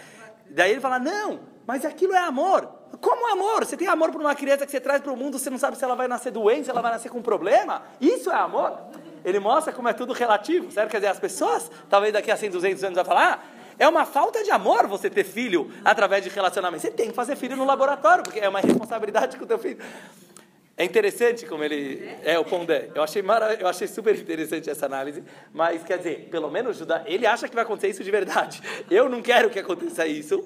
Daí ele fala: não, mas aquilo é amor. Como amor? Você tem amor por uma criança que você traz para o mundo, você não sabe se ela vai nascer doente, se ela vai nascer com problema? Isso é amor? Ele mostra como é tudo relativo, certo? Quer dizer, as pessoas, talvez daqui a 100, 200 anos, vão falar: ah, é uma falta de amor você ter filho através de relacionamento. Você tem que fazer filho no laboratório, porque é uma responsabilidade com o teu filho. É interessante como ele é o Pondé. Eu achei eu achei super interessante essa análise, mas quer dizer, pelo menos Judá, ele acha que vai acontecer isso de verdade. Eu não quero que aconteça isso.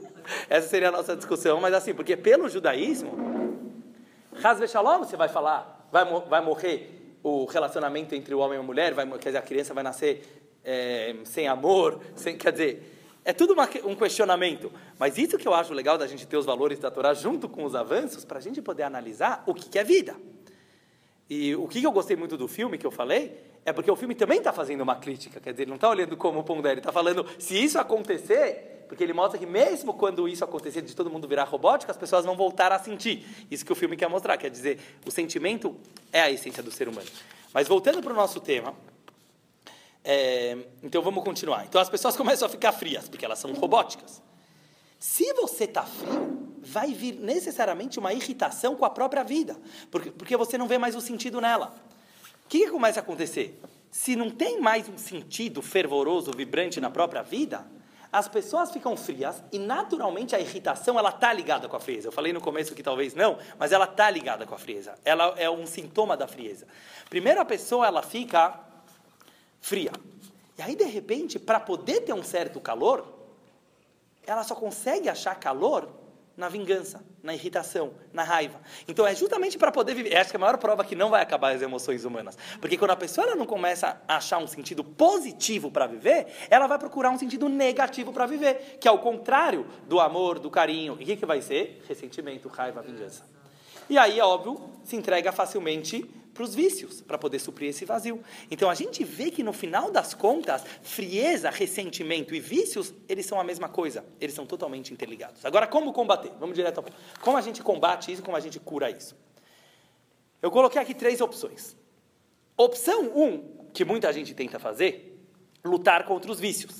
Essa seria a nossa discussão, mas assim, porque pelo judaísmo, Hasbe Shalom, você vai falar, vai, vai morrer o relacionamento entre o homem e a mulher, vai, quer dizer, a criança vai nascer é, sem amor, sem, quer dizer, é tudo uma, um questionamento. Mas isso que eu acho legal da gente ter os valores da Torá junto com os avanços, para a gente poder analisar o que, que é vida. E o que eu gostei muito do filme que eu falei é porque o filme também está fazendo uma crítica. Quer dizer, ele não está olhando como o Pondé, ele está falando se isso acontecer, porque ele mostra que mesmo quando isso acontecer de todo mundo virar robótica, as pessoas vão voltar a sentir. Isso que o filme quer mostrar. Quer dizer, o sentimento é a essência do ser humano. Mas voltando para o nosso tema, é, então vamos continuar. Então as pessoas *laughs* começam a ficar frias, porque elas são robóticas. Se você está frio, vai vir necessariamente uma irritação com a própria vida, porque, porque você não vê mais o sentido nela. O que, que começa a acontecer? Se não tem mais um sentido fervoroso, vibrante na própria vida, as pessoas ficam frias e naturalmente a irritação ela tá ligada com a frieza. Eu falei no começo que talvez não, mas ela tá ligada com a frieza. Ela é um sintoma da frieza. Primeiro a pessoa ela fica fria. E aí de repente, para poder ter um certo calor, ela só consegue achar calor na vingança, na irritação, na raiva. Então é justamente para poder viver. Acho que é a maior prova que não vai acabar as emoções humanas. Porque quando a pessoa não começa a achar um sentido positivo para viver, ela vai procurar um sentido negativo para viver, que é o contrário do amor, do carinho. E o que, que vai ser? Ressentimento, raiva, vingança. E aí, é óbvio, se entrega facilmente para os vícios, para poder suprir esse vazio. Então a gente vê que no final das contas, frieza, ressentimento e vícios, eles são a mesma coisa, eles são totalmente interligados. Agora, como combater? Vamos direto ao ponto. Como a gente combate isso, como a gente cura isso? Eu coloquei aqui três opções. Opção 1, um, que muita gente tenta fazer, lutar contra os vícios.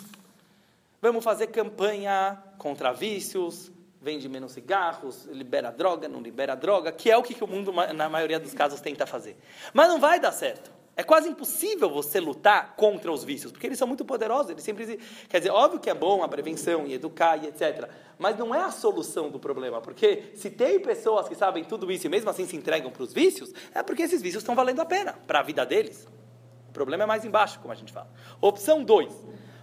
Vamos fazer campanha contra vícios, vende menos cigarros, libera droga, não libera droga, que é o que o mundo, na maioria dos casos, tenta fazer. Mas não vai dar certo. É quase impossível você lutar contra os vícios, porque eles são muito poderosos. Eles sempre quer dizer, óbvio que é bom a prevenção e educar e etc. Mas não é a solução do problema, porque se tem pessoas que sabem tudo isso e mesmo assim se entregam para os vícios, é porque esses vícios estão valendo a pena para a vida deles. O problema é mais embaixo, como a gente fala. Opção 2: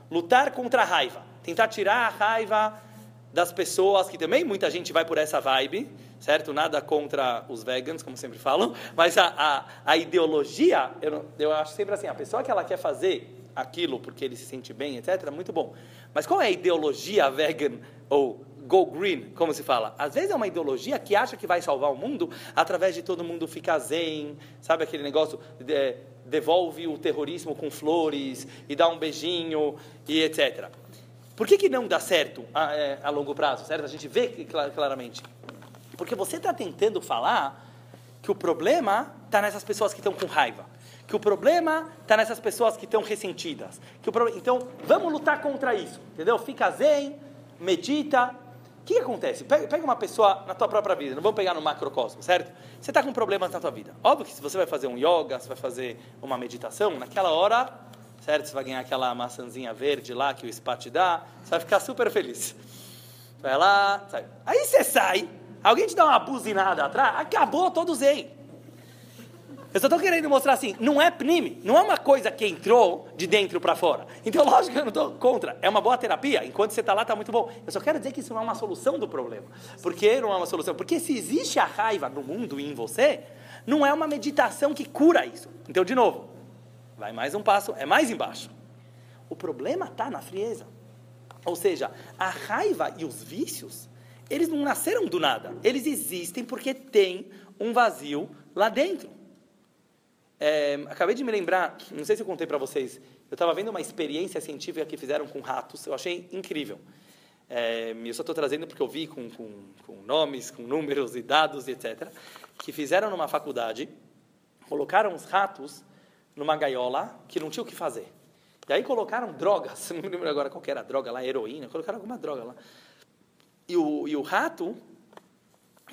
lutar contra a raiva, tentar tirar a raiva das pessoas, que também muita gente vai por essa vibe, certo? Nada contra os vegans, como sempre falam, *laughs* mas a, a, a ideologia, eu, eu acho sempre assim, a pessoa que ela quer fazer aquilo porque ele se sente bem, etc., muito bom. Mas qual é a ideologia vegan ou go green, como se fala? Às vezes é uma ideologia que acha que vai salvar o mundo através de todo mundo ficar zen, sabe aquele negócio de, devolve o terrorismo com flores e dá um beijinho e etc. Por que, que não dá certo a, é, a longo prazo, certo? A gente vê claramente. Porque você está tentando falar que o problema está nessas pessoas que estão com raiva. Que o problema está nessas pessoas que estão ressentidas. Que o pro... Então, vamos lutar contra isso, entendeu? Fica zen, medita. O que, que acontece? Pega, uma pessoa na tua própria vida, não vamos pegar no macrocosmo, certo? Você está com problemas na tua vida. Óbvio que se você vai fazer um yoga, se vai fazer uma meditação, naquela hora certo? Você vai ganhar aquela maçãzinha verde lá que o spa te dá, você vai ficar super feliz. Vai lá, sai. Aí você sai, alguém te dá uma buzinada atrás, acabou todo o zen. Eu só estou querendo mostrar assim, não é PNIM, não é uma coisa que entrou de dentro para fora. Então, *laughs* lógico que eu não estou contra, é uma boa terapia, enquanto você está lá está muito bom. Eu só quero dizer que isso não é uma solução do problema. Por que não é uma solução? Porque se existe a raiva no mundo e em você, não é uma meditação que cura isso. Então, de novo, Vai mais um passo, é mais embaixo. O problema está na frieza. Ou seja, a raiva e os vícios, eles não nasceram do nada. Eles existem porque tem um vazio lá dentro. É, acabei de me lembrar, não sei se eu contei para vocês, eu estava vendo uma experiência científica que fizeram com ratos, eu achei incrível. É, eu só estou trazendo porque eu vi com, com, com nomes, com números e dados, etc., que fizeram numa faculdade, colocaram os ratos numa gaiola que não tinha o que fazer. E aí colocaram drogas, *laughs* não me lembro agora qual era a droga lá, heroína, colocaram alguma droga lá. E o, e o rato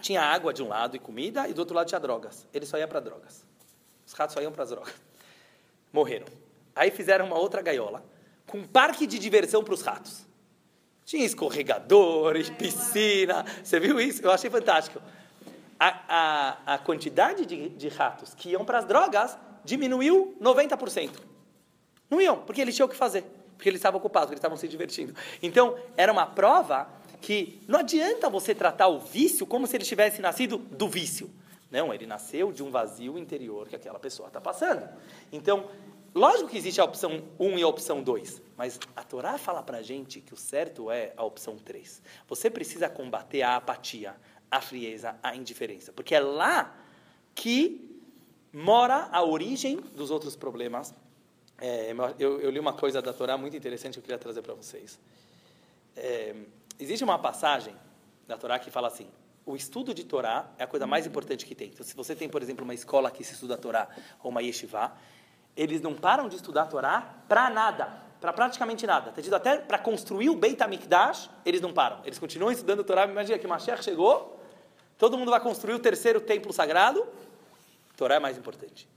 tinha água de um lado e comida, e do outro lado tinha drogas. Ele só ia para drogas. Os ratos só iam para as drogas. Morreram. Aí fizeram uma outra gaiola, com um parque de diversão para os ratos. Tinha escorregador, piscina. Você viu isso? Eu achei fantástico. A, a, a quantidade de, de ratos que iam para as drogas diminuiu 90%. Não iam, porque eles tinham o que fazer, porque eles estavam ocupados, porque eles estavam se divertindo. Então, era uma prova que não adianta você tratar o vício como se ele tivesse nascido do vício. Não, ele nasceu de um vazio interior que aquela pessoa está passando. Então, lógico que existe a opção 1 e a opção 2, mas a Torá fala para a gente que o certo é a opção 3. Você precisa combater a apatia, a frieza, a indiferença, porque é lá que mora a origem dos outros problemas. É, eu, eu, li uma coisa da Torá muito interessante que eu queria trazer para vocês. É, existe uma passagem da Torá que fala assim: o estudo de Torá é a coisa mais importante que tem. Então, se você tem, por exemplo, uma escola que se estuda a Torá ou uma yeshiva, eles não param de estudar a Torá para nada, para praticamente nada. Tá até para construir o Beit HaMikdash, eles não param. Eles continuam estudando a Torá. Imagina que Mashiach chegou, todo mundo vai construir o terceiro templo sagrado, Torá é mais importante.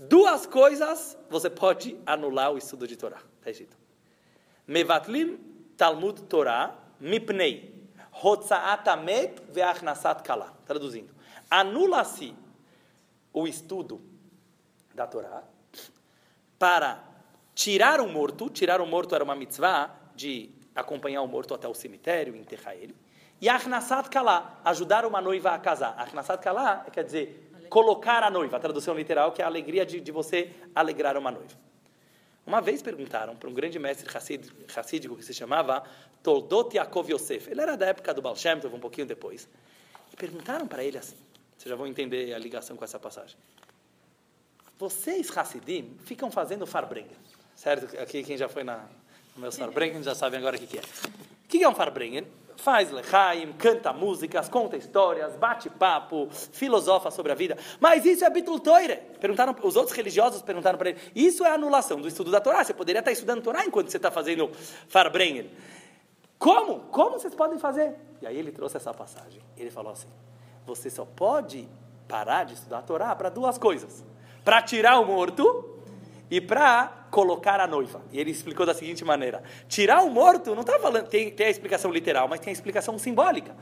Duas coisas você pode anular o estudo de Torá. Está escrito. Mevatlim Talmud Torá mipnei Hotza'at ve'achnasat kala. Traduzindo. Anula-se o estudo da Torá para tirar o morto. Tirar o morto era uma mitzvah de acompanhar o morto até o cemitério enterrar ele. E achnasat kala, ajudar uma noiva a casar. Achnasat kala quer dizer colocar a noiva. A tradução literal que é a alegria de, de você alegrar uma noiva. Uma vez perguntaram para um grande mestre racídico que se chamava Toldot Yaakov Yosef. Ele era da época do Baal Shem um pouquinho depois. E perguntaram para ele assim, vocês já vão entender a ligação com essa passagem. Vocês, Hassidim, ficam fazendo Farbrengen, certo? Aqui quem já foi na, no meu Farbrengen já sabe agora o que, que é. O que é um Farbrengen? Faz lechaim, canta músicas, conta histórias, bate papo, filosofa sobre a vida. Mas isso é bitul Perguntaram, os outros religiosos perguntaram para ele. Isso é anulação do estudo da Torá. Você poderia estar estudando Torá enquanto você está fazendo Farbrengen. Como? Como vocês podem fazer? E aí ele trouxe essa passagem. Ele falou assim: você só pode parar de estudar a Torá para duas coisas: para tirar o morto e para colocar a noiva. E ele explicou da seguinte maneira: tirar o morto, não está falando, tem, tem a explicação literal, mas tem a explicação simbólica.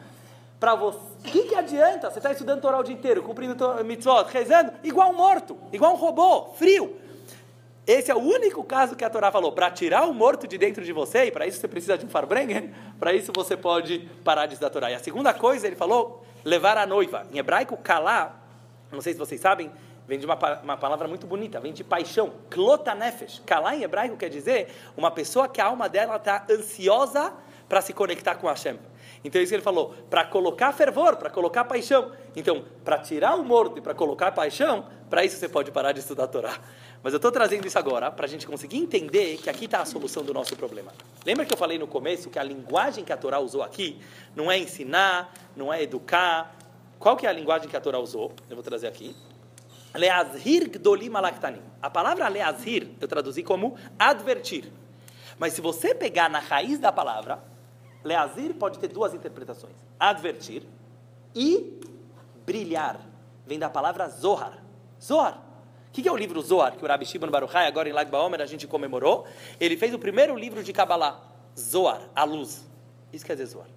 Para você, o que, que adianta? Você está estudando Torá o dia inteiro, cumprindo mitzvot, rezando, igual um morto, igual um robô, frio. Esse é o único caso que a Torá falou. Para tirar o morto de dentro de você, e para isso você precisa de um farbrengen, *laughs* para isso você pode parar de estudar Torá. E a segunda coisa, ele falou, levar a noiva. Em hebraico, kalá, não sei se vocês sabem, vem de uma, uma palavra muito bonita, vem de paixão. Klotanefesh. Kalá em hebraico quer dizer uma pessoa que a alma dela está ansiosa para se conectar com Hashem. Então é isso que ele falou, para colocar fervor, para colocar paixão. Então, para tirar o morto e para colocar paixão, para isso você pode parar de estudar a Torá. Mas eu estou trazendo isso agora para a gente conseguir entender que aqui está a solução do nosso problema. Lembra que eu falei no começo que a linguagem que a Torá usou aqui não é ensinar, não é educar. Qual que é a linguagem que a Torá usou? Eu vou trazer aqui. Leazhir gdolim alaktanim. A palavra leazhir eu traduzi como advertir. Mas se você pegar na raiz da palavra, leazir pode ter duas interpretações: advertir e brilhar. Vem da palavra zohar. Zohar. O que é o livro Zohar que o Rabbi Shimon Baruchai, agora em Lag Baomer, a gente comemorou? Ele fez o primeiro livro de Kabbalah, Zohar, a luz. Isso quer dizer Zohar.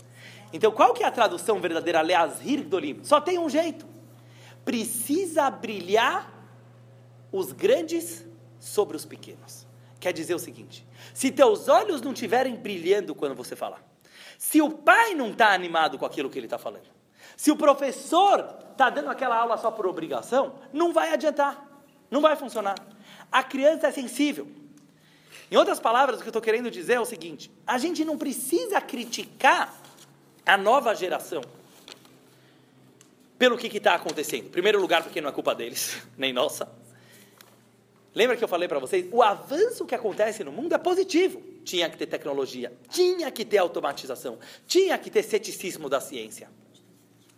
Então, qual que é a tradução verdadeira, Leazhir Gdolim? Só tem um jeito precisa brilhar os grandes sobre os pequenos. Quer dizer o seguinte: se teus olhos não estiverem brilhando quando você falar, se o pai não está animado com aquilo que ele está falando, se o professor está dando aquela aula só por obrigação, não vai adiantar, não vai funcionar. A criança é sensível. Em outras palavras, o que eu estou querendo dizer é o seguinte: a gente não precisa criticar a nova geração pelo que está acontecendo. Em primeiro lugar, porque não é culpa deles, *laughs* nem nossa. Lembra que eu falei para vocês? O avanço que acontece no mundo é positivo. Tinha que ter tecnologia, tinha que ter automatização, tinha que ter ceticismo da ciência.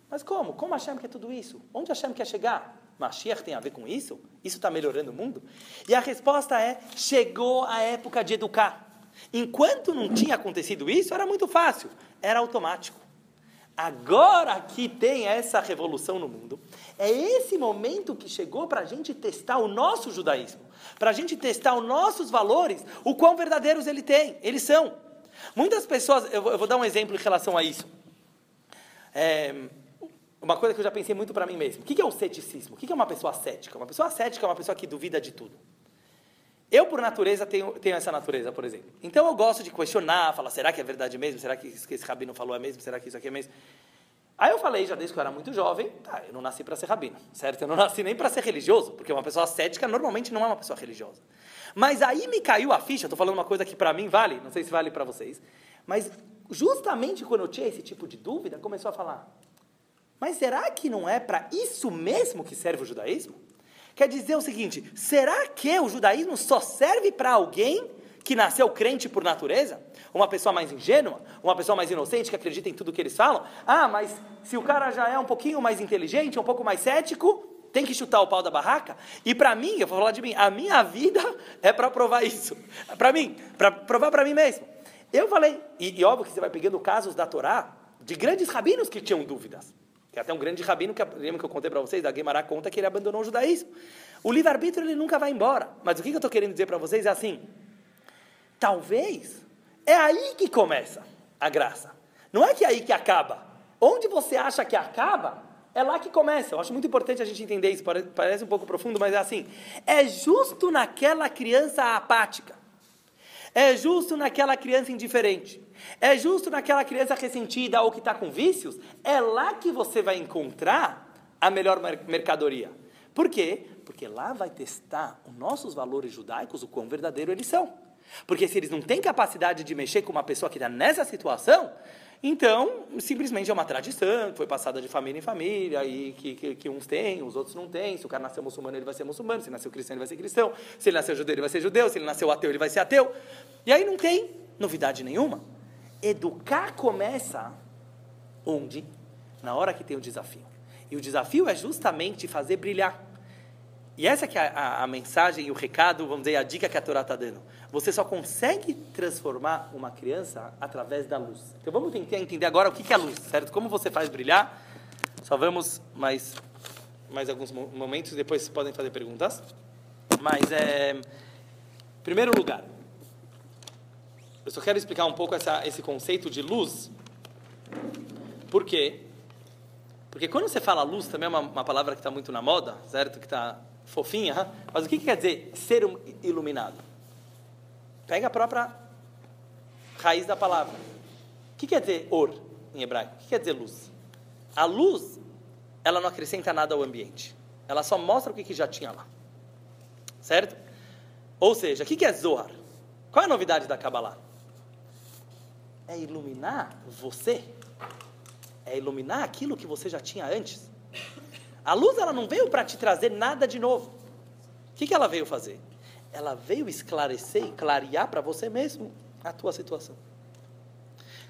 Mas como? Como Hashem quer tudo isso? Onde Hashem quer chegar? Mashiach tem a ver com isso? Isso está melhorando o mundo? E a resposta é: chegou a época de educar. Enquanto não tinha acontecido isso, era muito fácil, era automático. Agora que tem essa revolução no mundo, é esse momento que chegou para a gente testar o nosso judaísmo, para a gente testar os nossos valores, o quão verdadeiros ele tem, eles são. Muitas pessoas, eu vou dar um exemplo em relação a isso. É, uma coisa que eu já pensei muito para mim mesmo. O que é o ceticismo? O que é uma pessoa cética? Uma pessoa cética é uma pessoa que duvida de tudo. Eu, por natureza, tenho, tenho essa natureza, por exemplo. Então eu gosto de questionar, falar, será que é verdade mesmo? Será que isso que esse rabino falou é mesmo? Será que isso aqui é mesmo? Aí eu falei, já desde que eu era muito jovem, tá, eu não nasci para ser rabino, certo? Eu não nasci nem para ser religioso, porque uma pessoa cética normalmente não é uma pessoa religiosa. Mas aí me caiu a ficha, estou falando uma coisa que para mim vale, não sei se vale para vocês, mas justamente quando eu tinha esse tipo de dúvida, começou a falar, mas será que não é para isso mesmo que serve o judaísmo? Quer dizer o seguinte: será que o judaísmo só serve para alguém que nasceu crente por natureza? Uma pessoa mais ingênua? Uma pessoa mais inocente que acredita em tudo que eles falam? Ah, mas se o cara já é um pouquinho mais inteligente, um pouco mais cético, tem que chutar o pau da barraca? E para mim, eu vou falar de mim, a minha vida *laughs* é para provar isso. Para mim, para provar para mim mesmo. Eu falei, e, e, óbvio que você vai pegando casos da Torá de grandes rabinos que tinham dúvidas. Que até um grande rabino, que lembra que eu contei para vocês, da Guimarães conta que ele abandonou o judaísmo. O livre-arbítrio ele nunca vai embora. Mas o que eu estou querendo dizer para vocês é assim: talvez é aí que começa a graça. Não é que é aí que acaba. Onde você acha que acaba, é lá que começa. Eu acho muito importante a gente entender isso. Parece um pouco profundo, mas é assim. É justo naquela criança apática. É justo naquela criança indiferente. É justo naquela criança ressentida ou que está com vícios. É lá que você vai encontrar a melhor mercadoria. Por quê? Porque lá vai testar os nossos valores judaicos, o quão verdadeiro eles são. Porque se eles não têm capacidade de mexer com uma pessoa que está nessa situação, então, simplesmente é uma tradição foi passada de família em família, e que, que, que, uns têm, os outros não têm. Se o cara nasceu muçulmano, ele vai ser muçulmano. Se nasceu cristão, ele vai ser cristão. Se ele nasceu judeu, ele vai ser judeu. Se ele nasceu ateu, ele vai ser ateu. E aí não tem novidade nenhuma. Educar começa onde? Na hora que tem o desafio. E o desafio é justamente fazer brilhar. E essa que é a, a, mensagem e o recado, vamos dizer, a dica que a Torá está dando. Você só consegue transformar uma criança através da luz. Então vamos tentar entender agora o que é a luz, certo? Como você faz brilhar. Só vamos mais, mais alguns momentos, depois podem fazer perguntas. Mas, é, primeiro lugar, eu só quero explicar um pouco essa, esse conceito de luz. Por quê? Porque quando você fala luz, também é uma, uma palavra que está muito na moda, certo? Que está fofinha, mas o que, que quer dizer ser iluminado? Pega a própria raiz da palavra. O que quer dizer or em hebraico? O que quer dizer luz? A luz, ela não acrescenta nada ao ambiente. Ela só mostra o que, que já tinha lá. Certo? Ou seja, o que, que é Zohar? Qual é a novidade da Kabbalah? É iluminar você. É iluminar aquilo que você já tinha antes. A luz ela não veio para te trazer nada de novo. O que, que ela veio fazer? Ela veio esclarecer e clarear para você mesmo a tua situação.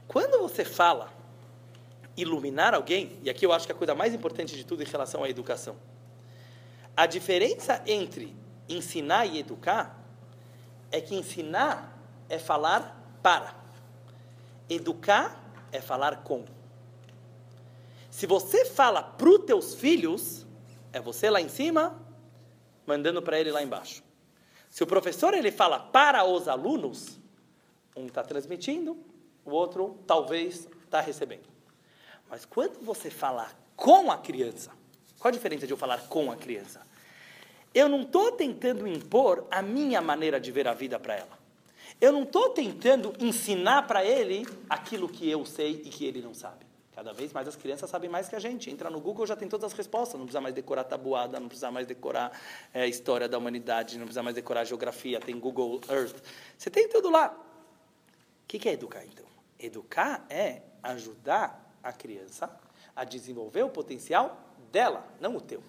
Quando você fala iluminar alguém, e aqui eu acho que a coisa mais importante de tudo em relação à educação, a diferença entre ensinar e educar é que ensinar é falar para, educar é falar com. Se você fala para os teus filhos, é você lá em cima, mandando para ele lá embaixo. Se o professor ele fala para os alunos, um está transmitindo, o outro talvez está recebendo. Mas quando você falar com a criança, qual a diferença de eu falar com a criança? Eu não estou tentando impor a minha maneira de ver a vida para ela. Eu não estou tentando ensinar para ele aquilo que eu sei e que ele não sabe. Cada vez mais as crianças sabem mais que a gente. Entra no Google já tem todas as respostas. Não precisa mais decorar tabuada, não precisa mais decorar é, história da humanidade, não precisa mais decorar geografia. Tem Google Earth. Você tem tudo lá. O que é educar então? Educar é ajudar a criança a desenvolver o potencial dela, não o teu.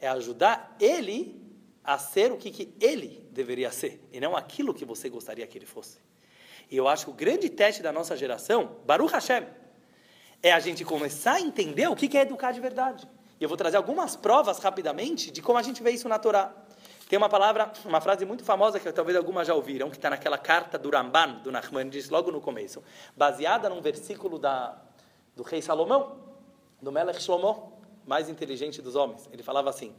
É ajudar ele a ser o que, que ele deveria ser e não aquilo que você gostaria que ele fosse. E eu acho que o grande teste da nossa geração, Baruch Hashem, é a gente começar a entender o que é educar de verdade. E eu vou trazer algumas provas rapidamente de como a gente vê isso na Torá. Tem uma palavra, uma frase muito famosa que talvez algumas já ouviram, que está naquela carta do Ramban, do Nachmanides, logo no começo, baseada num versículo da, do rei Salomão, do Melech Shlomo, mais inteligente dos homens. Ele falava assim: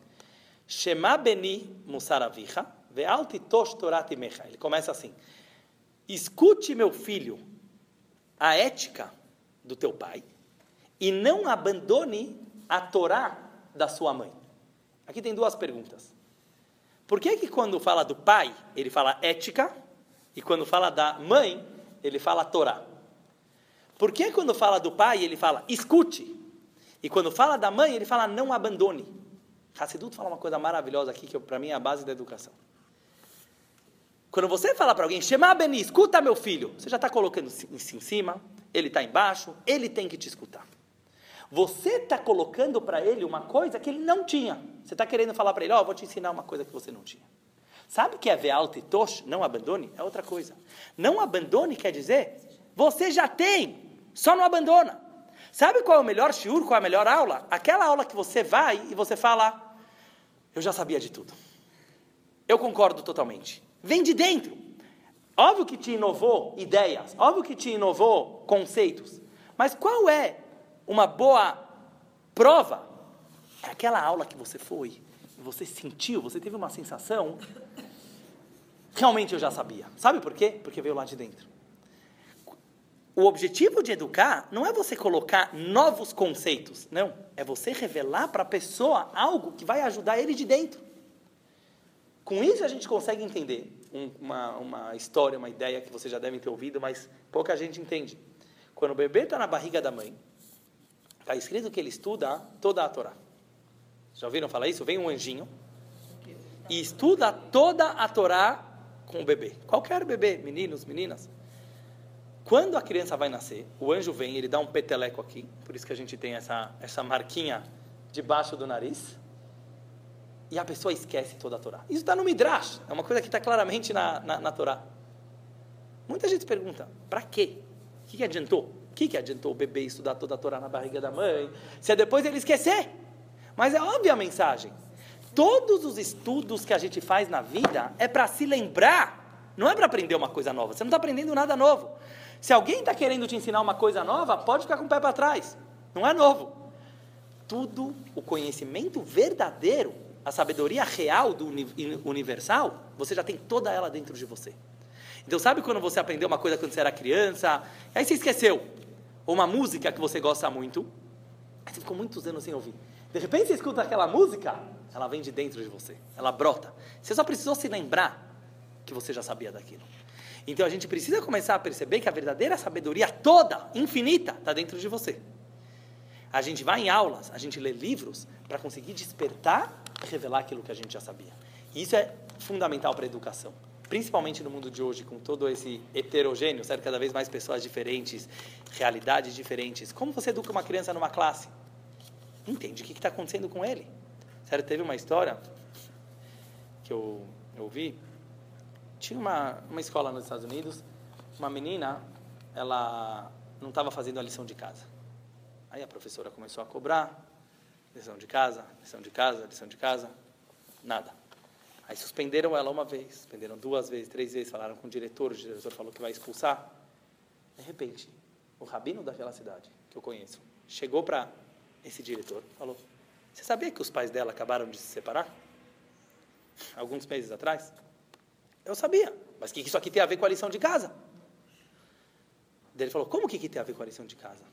Shema beni musaravicha ve'alti tosh torati mecha. Ele começa assim: Escute, meu filho, a ética do teu pai e não abandone a Torá da sua mãe. Aqui tem duas perguntas. Por que que quando fala do pai, ele fala ética, e quando fala da mãe, ele fala Torá? Por que quando fala do pai, ele fala escute, e quando fala da mãe, ele fala não abandone? Hassidut fala uma coisa maravilhosa aqui, que para mim é a base da educação. Quando você fala para alguém, Shema Beni, escuta meu filho, você já está colocando em cima, ele está embaixo, ele tem que te escutar. Você está colocando para ele uma coisa que ele não tinha. Você está querendo falar para ele, ó, oh, vou te ensinar uma coisa que você não tinha. Sabe que é ve'al titosh, não abandone? É outra coisa. Não abandone quer dizer, você já tem, só não abandona. Sabe qual é o melhor shiur, qual é a melhor aula? Aquela aula que você vai e você fala, eu já sabia de tudo. Eu concordo totalmente. Vem de dentro. Óbvio que te inovou ideias, óbvio que te inovou conceitos. Mas qual é uma boa prova? É aquela aula que você foi, você sentiu, você teve uma sensação. Realmente eu já sabia. Sabe por quê? Porque veio lá de dentro. O objetivo de educar não é você colocar novos conceitos, não. É você revelar para a pessoa algo que vai ajudar ele de dentro. Com isso a gente consegue entender um, uma, uma história, uma ideia que vocês já devem ter ouvido, mas pouca gente entende. Quando o bebê está na barriga da mãe, Está escrito que ele estuda toda a Torá. Já ouviram falar isso? Vem um anjinho e estuda toda a Torá com o bebê. Qualquer bebê, meninos, meninas. Quando a criança vai nascer, o anjo vem, ele dá um peteleco aqui, por isso que a gente tem essa, essa marquinha debaixo do nariz, e a pessoa esquece toda a Torá. Isso está no Midrash, é uma coisa que está claramente na, na, na Torá. Muita gente pergunta, para quê? O que, que adiantou? O que, que adiantou o bebê estudar toda a Torá na barriga da mãe? Se é depois ele esquecer. Mas é óbvia a mensagem. Todos os estudos que a gente faz na vida é para se lembrar, não é para aprender uma coisa nova. Você não está aprendendo nada novo. Se alguém está querendo te ensinar uma coisa nova, pode ficar com o pé para trás. Não é novo. Tudo, o conhecimento verdadeiro, a sabedoria real do universal, você já tem toda ela dentro de você. Então, sabe quando você aprendeu uma coisa quando você era criança, aí você esqueceu? Ou uma música que você gosta muito, aí você ficou muitos anos sem ouvir. De repente você escuta aquela música, ela vem de dentro de você, ela brota. Você só precisou se lembrar que você já sabia daquilo. Então a gente precisa começar a perceber que a verdadeira sabedoria toda, infinita, está dentro de você. A gente vai em aulas, a gente lê livros para conseguir despertar e revelar aquilo que a gente já sabia. E isso é fundamental para a educação principalmente no mundo de hoje, com todo esse heterogêneo, certo? cada vez mais pessoas diferentes, realidades diferentes. Como você educa uma criança numa classe? Entende o que está acontecendo com ele. Certo? Teve uma história que eu, eu. Tinha uma, uma escola nos Estados Unidos, uma menina, ela não estava fazendo a lição de casa. Aí a professora começou a cobrar, lição de casa, lição de casa, lição de casa, nada. Aí suspenderam ela uma vez, suspenderam duas vezes, três vezes, falaram com o diretor, o diretor falou que vai expulsar. De repente, o rabino daquela cidade, que eu conheço, chegou para esse diretor falou: Você sabia que os pais dela acabaram de se separar? Alguns meses atrás? Eu sabia, mas o que isso aqui tem a ver com a lição de casa? Daí ele falou: Como que, tem a ver com a lição de casa?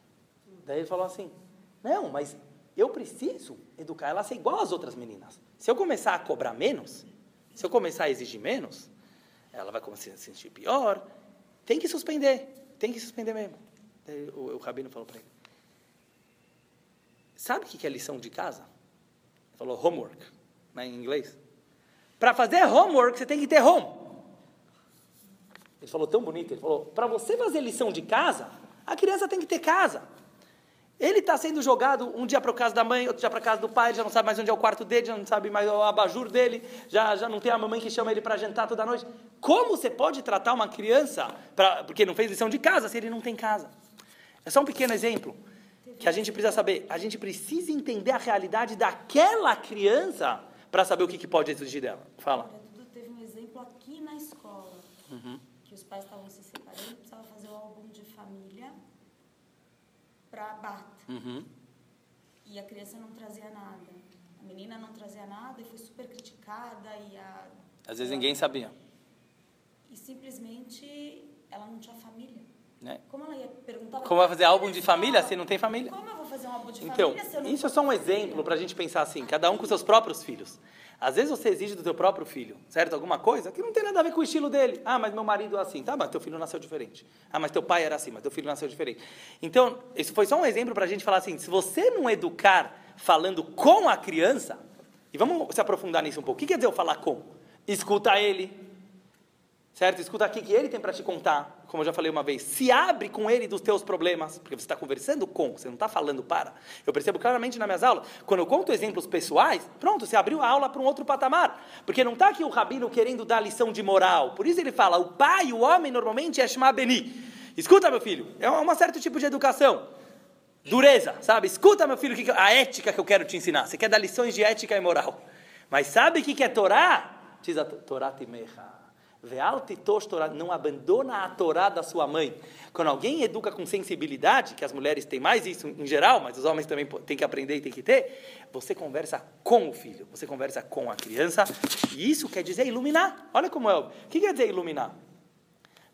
Daí ele falou assim: Não, mas eu preciso educar ela a ser igual às outras meninas. Se eu começar a cobrar menos, se eu começar a exigir menos, ela vai começar a se sentir pior. Tem que suspender. Tem que suspender mesmo. O, o rabino falou para ele: Sabe o que é lição de casa? Ele falou homework, né, em inglês. Para fazer homework, você tem que ter home. Ele falou tão bonito. Ele falou: Para você fazer lição de casa, a criança tem que ter casa. Ele está sendo jogado um dia para casa da mãe, outro dia para casa do pai, já não sabe mais onde é o quarto dele, já não sabe mais o abajur dele, já, já não tem a mamãe que chama ele para jantar toda noite. Como você pode tratar uma criança, pra, porque não fez lição de casa, se ele não tem casa? É só um pequeno exemplo que a gente precisa saber. A gente precisa entender a realidade daquela criança para saber o que, que pode exigir dela. Fala. Teve um exemplo aqui na escola, uhum. Pais estavam se separando, precisavam fazer o álbum de família para Bata. Uhum. E a criança não trazia nada. A menina não trazia nada e foi super criticada e a às vezes ninguém sabia. E simplesmente ela não tinha família. Né? Como ela ia perguntar? Como vai fazer álbum de família se não tem família? Como eu vou fazer um álbum de então, família se eu não Isso é só um exemplo para a gente pensar assim, cada um com seus próprios filhos. Às vezes você exige do teu próprio filho, certo? Alguma coisa que não tem nada a ver com o estilo dele. Ah, mas meu marido é assim. Tá, mas teu filho nasceu diferente. Ah, mas teu pai era assim, mas teu filho nasceu diferente. Então, isso foi só um exemplo para a gente falar assim, se você não educar falando com a criança, e vamos se aprofundar nisso um pouco. O que quer dizer eu falar com? Escuta ele. Certo? Escuta aqui que ele tem para te contar, como eu já falei uma vez. Se abre com ele dos teus problemas, porque você está conversando com, você não está falando para. Eu percebo claramente nas minhas aulas, quando eu conto exemplos pessoais, pronto, você abriu a aula para um outro patamar. Porque não está aqui o rabino querendo dar lição de moral. Por isso ele fala, o pai, o homem, normalmente é Shema Beni. Escuta, meu filho, é um certo tipo de educação. Dureza, sabe? Escuta, meu filho, a ética que eu quero te ensinar. Você quer dar lições de ética e moral. Mas sabe o que é Torá? Diz a Torá Timecha. Não abandona a Torá da sua mãe. Quando alguém educa com sensibilidade, que as mulheres têm mais isso em geral, mas os homens também têm que aprender e têm que ter, você conversa com o filho, você conversa com a criança, e isso quer dizer iluminar. Olha como é. O que quer dizer iluminar?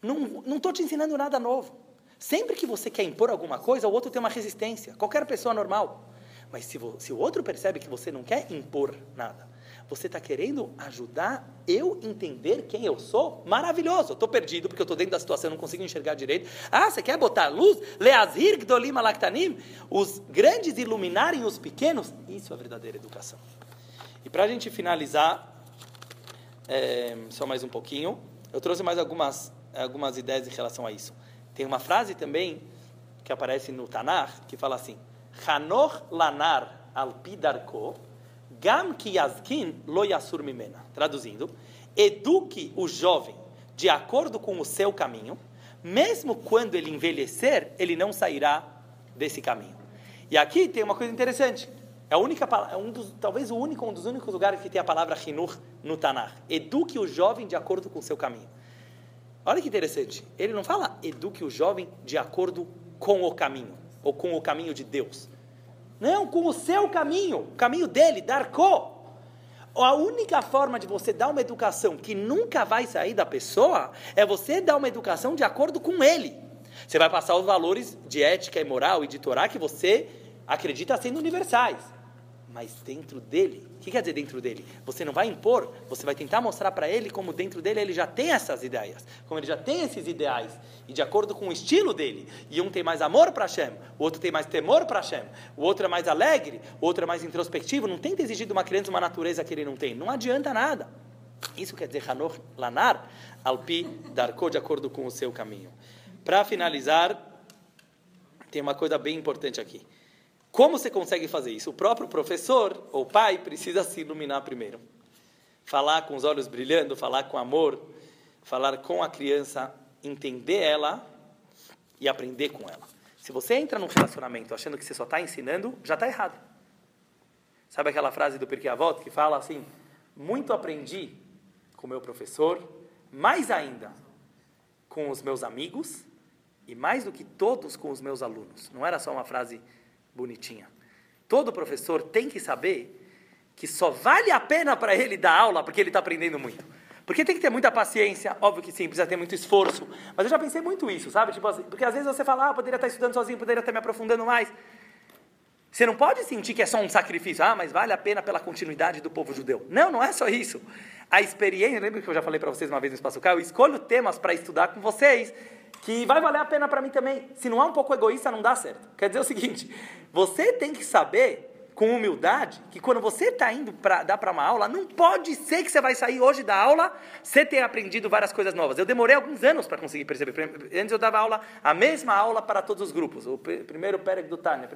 Não estou te ensinando nada novo. Sempre que você quer impor alguma coisa, o outro tem uma resistência. Qualquer pessoa normal. Mas se, se o outro percebe que você não quer impor nada, você está querendo ajudar eu entender quem eu sou? Maravilhoso. Estou perdido porque eu estou dentro da situação, não consigo enxergar direito. Ah, você quer botar luz? Leazir gdolim alaktanim? Os grandes iluminarem os pequenos? Isso é verdadeira educação. E para a gente finalizar, é, só mais um pouquinho, eu trouxe mais algumas, algumas ideias em relação a isso. Tem uma frase também que aparece no Tanar que fala assim: Hanor lanar alpidarko Gam ki yazkin lo yasur mimena. Traduzindo, eduque o jovem de acordo com o seu caminho, mesmo quando ele envelhecer, ele não sairá desse caminho. E aqui tem uma coisa interessante. É a única, é um dos, talvez o único, um dos únicos lugares que tem a palavra Hinur no Tanar. Eduque o jovem de acordo com o seu caminho. Olha que interessante. Ele não fala eduque o jovem de acordo com o caminho, ou com o caminho de Deus. Não, com o seu caminho, o caminho dele, Darko. A única forma de você dar uma educação que nunca vai sair da pessoa é você dar uma educação de acordo com ele. Você vai passar os valores de ética e moral e de Torá que você acredita sendo universais mas dentro dele, o que quer dizer dentro dele? Você não vai impor, você vai tentar mostrar para ele como dentro dele ele já tem essas ideias, como ele já tem esses ideais, e de acordo com o estilo dele, e um tem mais amor para Hashem, o outro tem mais temor para Hashem, o outro é mais alegre, o outro é mais introspectivo, não tenta exigir de uma criança uma natureza que ele não tem, não adianta nada. Isso quer dizer Hanor Lanar, Alpi Darko, de acordo com o seu caminho. Para finalizar, tem uma coisa bem importante aqui. Como você consegue fazer isso? O próprio professor ou pai precisa se iluminar primeiro. Falar com os olhos brilhando, falar com amor, falar com a criança, entender ela e aprender com ela. Se você entra num relacionamento achando que você só está ensinando, já está errado. Sabe aquela frase do Pirkei Avot que fala assim: muito aprendi com meu professor, mais ainda com os meus amigos e mais do que todos com os meus alunos. Não era só uma frase bonitinha. Todo professor tem que saber que só vale a pena para ele dar aula porque ele está aprendendo muito. Porque tem que ter muita paciência, óbvio que sim, precisa ter muito esforço. Mas eu já pensei muito isso, sabe? Tipo assim, porque às vezes você fala, ah, poderia estar estudando sozinho, poderia estar me aprofundando mais. Você não pode sentir que é só um sacrifício, ah, mas vale a pena pela continuidade do povo judeu. Não, não é só isso. A experiência, lembra que eu já falei para vocês uma vez no Espaço K? Eu escolho temas para estudar com vocês que vai valer a pena para mim também. Se não é um pouco egoísta, não dá certo. Quer dizer o seguinte: você tem que saber, com humildade, que quando você está indo para dar para uma aula, não pode ser que você vai sair hoje da aula você ter aprendido várias coisas novas. Eu demorei alguns anos para conseguir perceber. Antes eu dava aula, a mesma aula para todos os grupos. O primeiro Pérez do Tânia.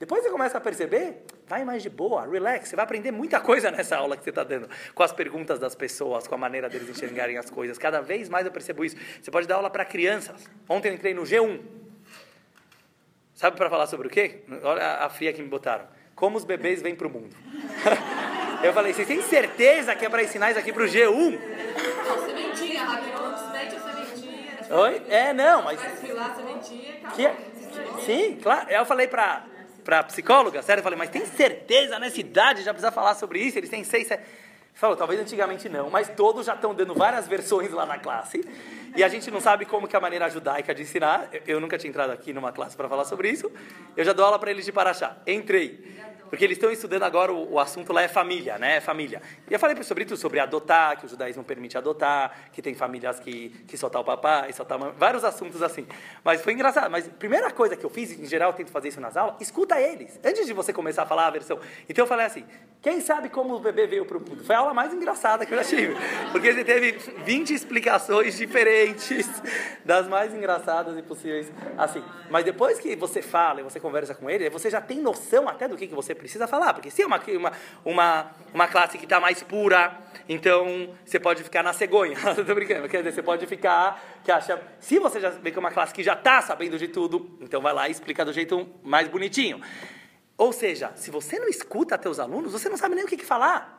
Depois você começa a perceber, vai mais de boa, relax. Você vai aprender muita coisa nessa aula que você está dando, com as perguntas das pessoas, com a maneira deles enxergarem as coisas. Cada vez mais eu percebo isso. Você pode dar aula para crianças. Ontem eu entrei no G1. Sabe para falar sobre o quê? Olha a fria que me botaram. Como os bebês vêm para o mundo. *laughs* eu falei, vocês têm certeza que é para ensinar isso aqui para o G1? Sementinha, Rabino, mete a sementinha. Oi? É, não, mas... Que... é- Sim, claro. Eu falei para para psicóloga, sério, eu falei, mas tem certeza nessa idade já precisa falar sobre isso? Eles têm seis, sete... Falou, talvez antigamente não, mas todos já estão dando várias versões lá na classe. E a gente não sabe como que a maneira judaica de ensinar. Eu, eu nunca tinha entrado aqui numa classe para falar sobre isso. Eu já dou aula para eles de Paraxá. Entrei. Porque eles estão estudando agora, o, o, assunto lá é família, né? É família. E eu falei sobre tudo, sobre adotar, que o judaísmo permite adotar, que tem famílias que, que só tá o papai, só tá a vários assuntos assim. Mas foi engraçado. Mas a primeira coisa que eu fiz, em geral eu tento fazer isso nas aulas, escuta eles, antes de você começar a falar a versão. Então eu falei assim, quem sabe como o bebê veio para o mundo? Foi a aula mais engraçada que eu já tive, porque ele teve 20 explicações diferentes, das mais engraçadas e possíveis, assim. Mas depois que você fala e você conversa com ele, você já tem noção até do que, que você precisa falar. Porque se é uma, uma, uma, uma classe que está mais pura, então você pode ficar na cegonha. *laughs* Estou brincando. Quer dizer, você pode ficar que acha. Se você já vê que é uma classe que já está sabendo de tudo, então vai lá e explica do jeito mais bonitinho. Ou seja, se você não escuta teus alunos, você não sabe nem o que, que falar.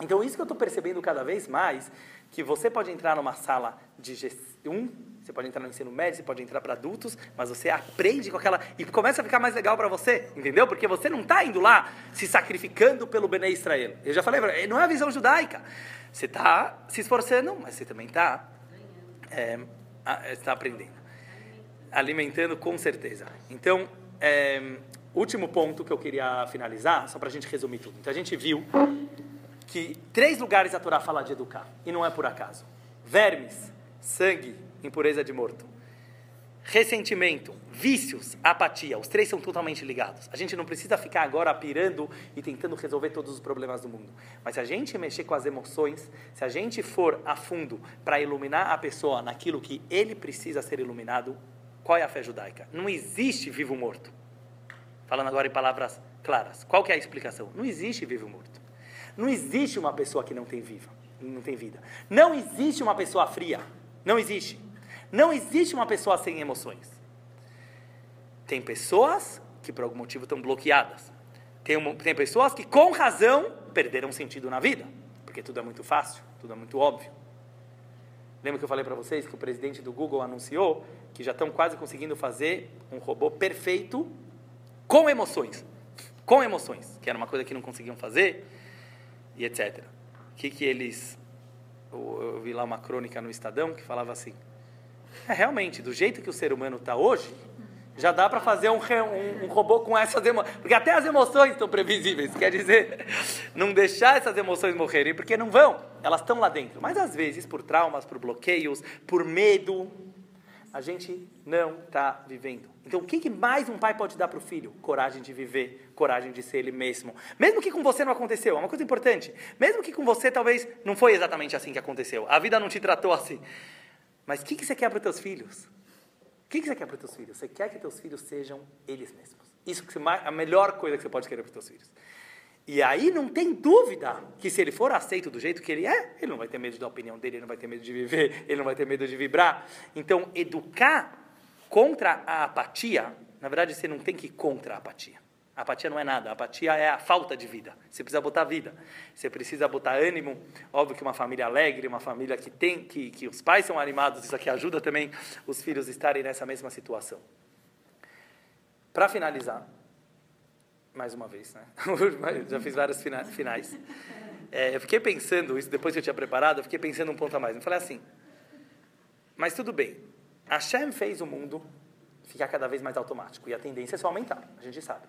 Então, isso que eu estou percebendo cada vez mais, que você pode entrar numa sala de G1, você pode entrar no ensino médio, você pode entrar para adultos, mas você aprende com aquela. e começa a ficar mais legal para você, entendeu? Porque você não está indo lá se sacrificando pelo Bene Israel. Eu já falei, não é a visão judaica. Você está se esforçando, mas você também está é, está aprendendo. Alimentando com certeza. Então, é, último ponto que eu queria finalizar, só para a gente resumir tudo. Então, a gente viu que três lugares a Torá fala de educar, e não é por acaso: vermes, sangue impureza de morto. Ressentimento, vícios, apatia, os três são totalmente ligados. A gente não precisa ficar agora pirando e tentando resolver todos os problemas do mundo. Mas se a gente mexer com as emoções, se a gente for a fundo para iluminar a pessoa naquilo que ele precisa ser iluminado, qual é a fé judaica? Não existe vivo morto. Falando agora em palavras claras, qual é a explicação? Não existe vivo morto. Não existe uma pessoa que não tem viva, não tem vida. Não existe uma pessoa fria. Não existe. Não existe uma pessoa sem emoções. Tem pessoas que por algum motivo estão bloqueadas. Tem, uma, tem pessoas que com razão perderam sentido na vida, porque tudo é muito fácil, tudo é muito óbvio. Lembra que eu falei para vocês que o presidente do Google anunciou que já estão quase conseguindo fazer um robô perfeito com emoções. Com emoções, que era uma coisa que não conseguiam fazer, e etc. O que, que eles. Eu, eu vi lá uma crônica no Estadão que falava assim: é, realmente, do jeito que o ser humano está hoje, já dá para fazer um, um, um, robô com essas emoções. Porque até as emoções estão previsíveis. Quer dizer, *laughs* não deixar essas emoções morrerem, porque não vão. Elas estão lá dentro. Mas às vezes, por traumas, por bloqueios, por medo, a gente não está vivendo. Então, o que, que mais um pai pode dar para o filho? Coragem de viver, coragem de ser ele mesmo. Mesmo que com você não aconteceu, é uma coisa importante. Mesmo que com você talvez não foi exatamente assim que aconteceu. A vida não te tratou assim. Mas o que, que você quer para os teus filhos? O que, que você quer para os teus filhos? Você quer que teus filhos sejam eles mesmos. Isso que você, a melhor coisa que você pode querer para os teus filhos. E aí não tem dúvida que se ele for aceito do jeito que ele é, ele não vai ter medo da opinião dele, ele não vai ter medo de viver, *laughs* ele não vai ter medo de vibrar. Então, educar contra a apatia, na verdade você não tem que ir contra a apatia. A apatia não é nada, a apatia é a falta de vida. Você precisa botar vida, você precisa botar ânimo. Óbvio que uma família alegre, uma família que tem, que, que os pais são animados, isso aqui ajuda também os filhos a estarem nessa mesma situação. Para finalizar, mais uma vez, né? *laughs* já fiz vários finais. É, eu fiquei pensando, isso depois que eu tinha preparado, eu fiquei pensando um ponto a mais. Eu falei assim, mas tudo bem, Hashem fez o mundo ficar cada vez mais automático, e a tendência é só aumentar, a gente sabe.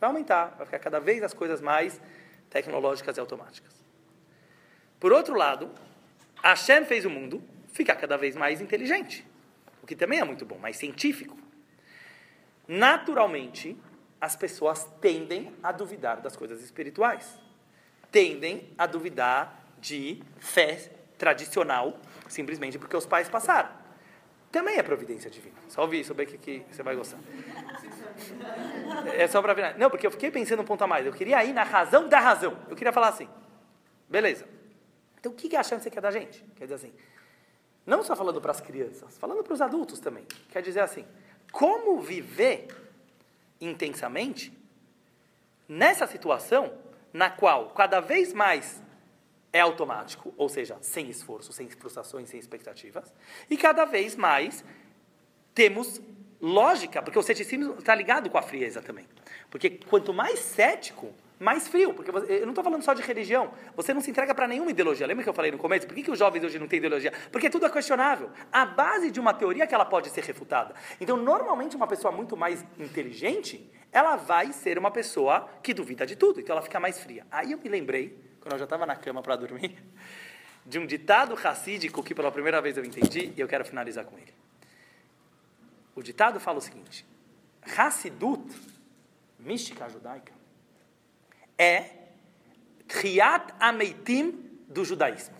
Vai aumentar, vai ficar cada vez as coisas mais tecnológicas e automáticas. Por outro lado, Hashem fez o mundo ficar cada vez mais inteligente, o que também é muito bom, mais científico. Naturalmente, as pessoas tendem a duvidar das coisas espirituais, tendem a duvidar de fé tradicional, simplesmente porque os pais passaram. Também é providência divina. Só ouvir, sobre o que, que você vai gostar. É só para ver. Não, porque eu fiquei pensando um ponto a mais. Eu queria ir na razão da razão. Eu queria falar assim. Beleza. Então o que, que a chance quer da gente? Quer dizer assim. Não só falando para as crianças, falando para os adultos também. Quer dizer assim. Como viver intensamente nessa situação na qual cada vez mais é automático, ou seja, sem esforço, sem frustrações, sem expectativas, e cada vez mais temos lógica, porque o ceticismo está ligado com a frieza também. Porque quanto mais cético, mais frio. Porque você, eu não estou falando só de religião. Você não se entrega para nenhuma ideologia. Lembra que eu falei no começo? Por que, que os jovens hoje não têm ideologia? Porque tudo é questionável. A base de uma teoria é que ela pode ser refutada. Então, normalmente, uma pessoa muito mais inteligente, ela vai ser uma pessoa que duvida de tudo, então ela fica mais fria. Aí eu me lembrei, quando eu já estava na cama para dormir, *laughs* de um ditado racídico que pela primeira vez eu entendi e eu quero finalizar com ele. O ditado fala o seguinte: Hassidut, mística judaica, é Triat Ameitim do judaísmo.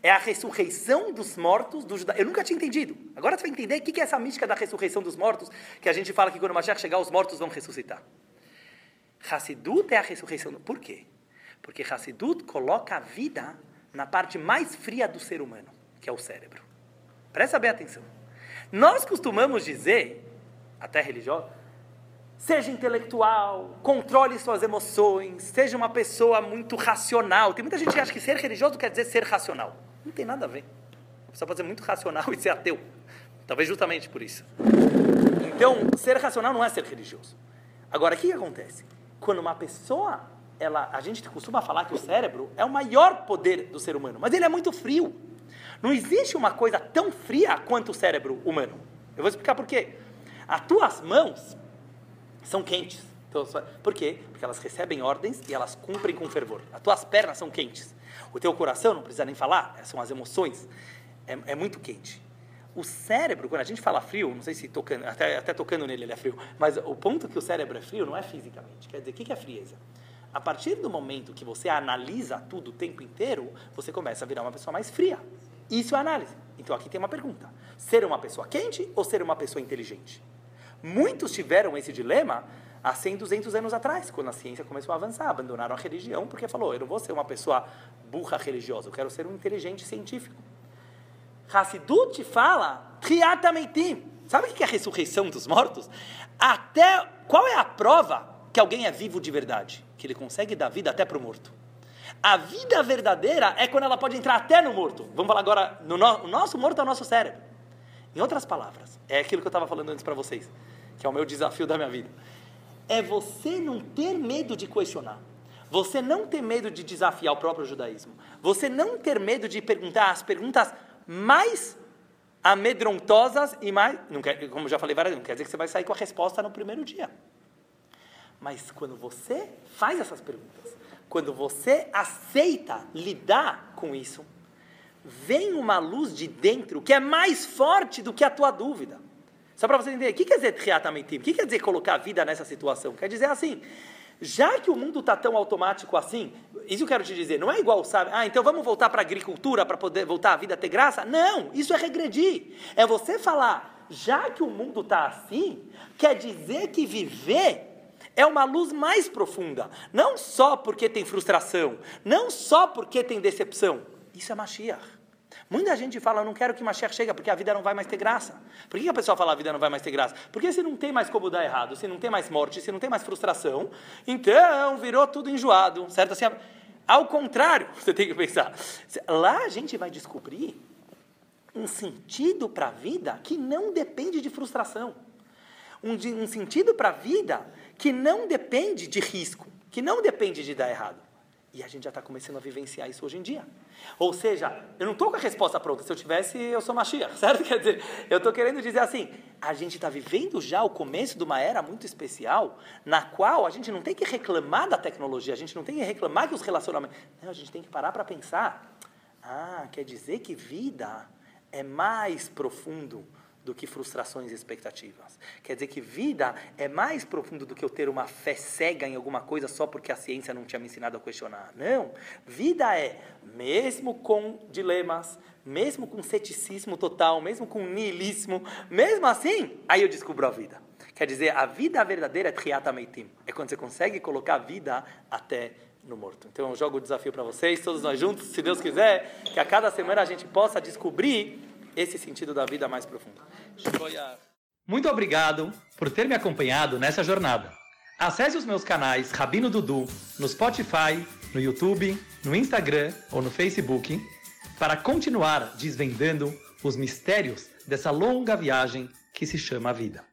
É a ressurreição dos mortos do judaísmo. Eu nunca tinha entendido. Agora você vai entender o que é essa mística da ressurreição dos mortos, que a gente fala que quando o Mashiach chegar, os mortos vão ressuscitar. Hassidut é a ressurreição. Por quê? Porque Hassidut coloca a vida na parte mais fria do ser humano, que é o cérebro. Presta bem atenção. Nós costumamos dizer, até religioso, seja intelectual, controle suas emoções, seja uma pessoa muito racional. Tem muita gente que acha que ser religioso quer dizer ser racional. Não tem nada a ver. A pessoa pode ser muito racional *laughs* e ser ateu. Talvez justamente por isso. Então, ser racional não é ser religioso. Agora, o que acontece? Quando uma pessoa, ela, a gente costuma falar que o cérebro é o maior poder do ser humano, mas ele é muito frio. Não existe uma coisa tão fria quanto o cérebro humano. Eu vou explicar por quê. As tuas mãos são quentes. Então, por quê? Porque elas recebem ordens e elas cumprem com fervor. As tuas pernas são quentes. O teu coração, não precisa nem falar, são as emoções. É, é muito quente. O cérebro, quando a gente fala frio, não sei se tocando, até, até tocando nele ele é frio, mas o ponto que o cérebro é frio não é fisicamente. Quer dizer, o que é frieza? A partir do momento que você analisa tudo o tempo inteiro, você começa a virar uma pessoa mais fria. Isso é análise. Então aqui tem uma pergunta: ser uma pessoa quente ou ser uma pessoa inteligente? Muitos tiveram esse dilema há 100, 200 anos atrás, quando a ciência começou a avançar, abandonaram a religião porque falou: eu não vou ser uma pessoa burra religiosa, eu quero ser um inteligente científico. Hassidut fala. Sabe o que é a ressurreição dos mortos? Até qual é a prova que alguém é vivo de verdade? Que ele consegue dar vida até para o morto. A vida verdadeira é quando ela pode entrar até no morto. Vamos falar agora, no no, o nosso morto é o nosso cérebro. Em outras palavras, é aquilo que eu estava falando antes para vocês, que é o meu desafio da minha vida. É você não ter medo de questionar. Você não ter medo de desafiar o próprio judaísmo. Você não ter medo de perguntar as perguntas mais amedrontosas e mais. Quer, como já falei várias vezes, não quer dizer que você vai sair com a resposta no primeiro dia. Mas quando você faz essas perguntas, quando você aceita lidar com isso, vem uma luz de dentro que é mais forte do que a tua dúvida. Só para você entender, o que quer dizer triatamentim? O que quer dizer colocar a vida nessa situação? Quer dizer assim, já que o mundo está tão automático assim, isso eu quero te dizer, não é igual, sabe? Ah, então vamos voltar para a agricultura para poder voltar a vida a ter graça? Não, isso é regredir. É você falar, já que o mundo está assim, quer dizer que viver é uma luz mais profunda. Não só porque tem frustração, não só porque tem decepção. Isso é Mashiach. Muita gente fala, eu não quero que Mashiach chegue, porque a vida não vai mais ter graça. Por que a pessoa fala, a vida não vai mais ter graça? Porque se não tem mais como dar errado, se não tem mais morte, se não tem mais frustração, então virou tudo enjoado, certo? Assim, ao contrário, *laughs* você tem que pensar. Lá a gente vai descobrir um sentido para a vida que não depende de frustração. Um, um sentido para a vida que não depende de risco, que não depende de dar errado. E a gente já está começando a vivenciar isso hoje em dia. Ou seja, eu não estou com a resposta pronta. Se eu tivesse, eu sou machia, *laughs* certo? Quer dizer, eu estou querendo dizer assim, a gente está vivendo já o começo de uma era muito especial, na qual a gente não tem que reclamar da tecnologia, a gente não tem que reclamar que os relacionamentos... Não, a gente tem que parar para pensar. Ah, quer dizer que vida é mais profundo do que frustrações e expectativas. Quer dizer que vida é mais profundo do que eu ter uma fé cega em alguma coisa só porque a ciência não tinha me ensinado a questionar. Não. Vida é, mesmo com dilemas, mesmo com ceticismo total, mesmo com niilismo, mesmo assim, aí eu descubro a vida. Quer dizer, a vida verdadeira é triatameitim. É quando você consegue colocar a vida até no morto. Então eu jogo o desafio para vocês, todos nós juntos, se Deus quiser, que a cada semana a gente possa descobrir esse sentido da vida mais profundo. Muito obrigado por ter me acompanhado nessa jornada. Acesse os meus canais Rabino Dudu no Spotify, no YouTube, no Instagram ou no Facebook para continuar desvendando os mistérios dessa longa viagem que se chama vida.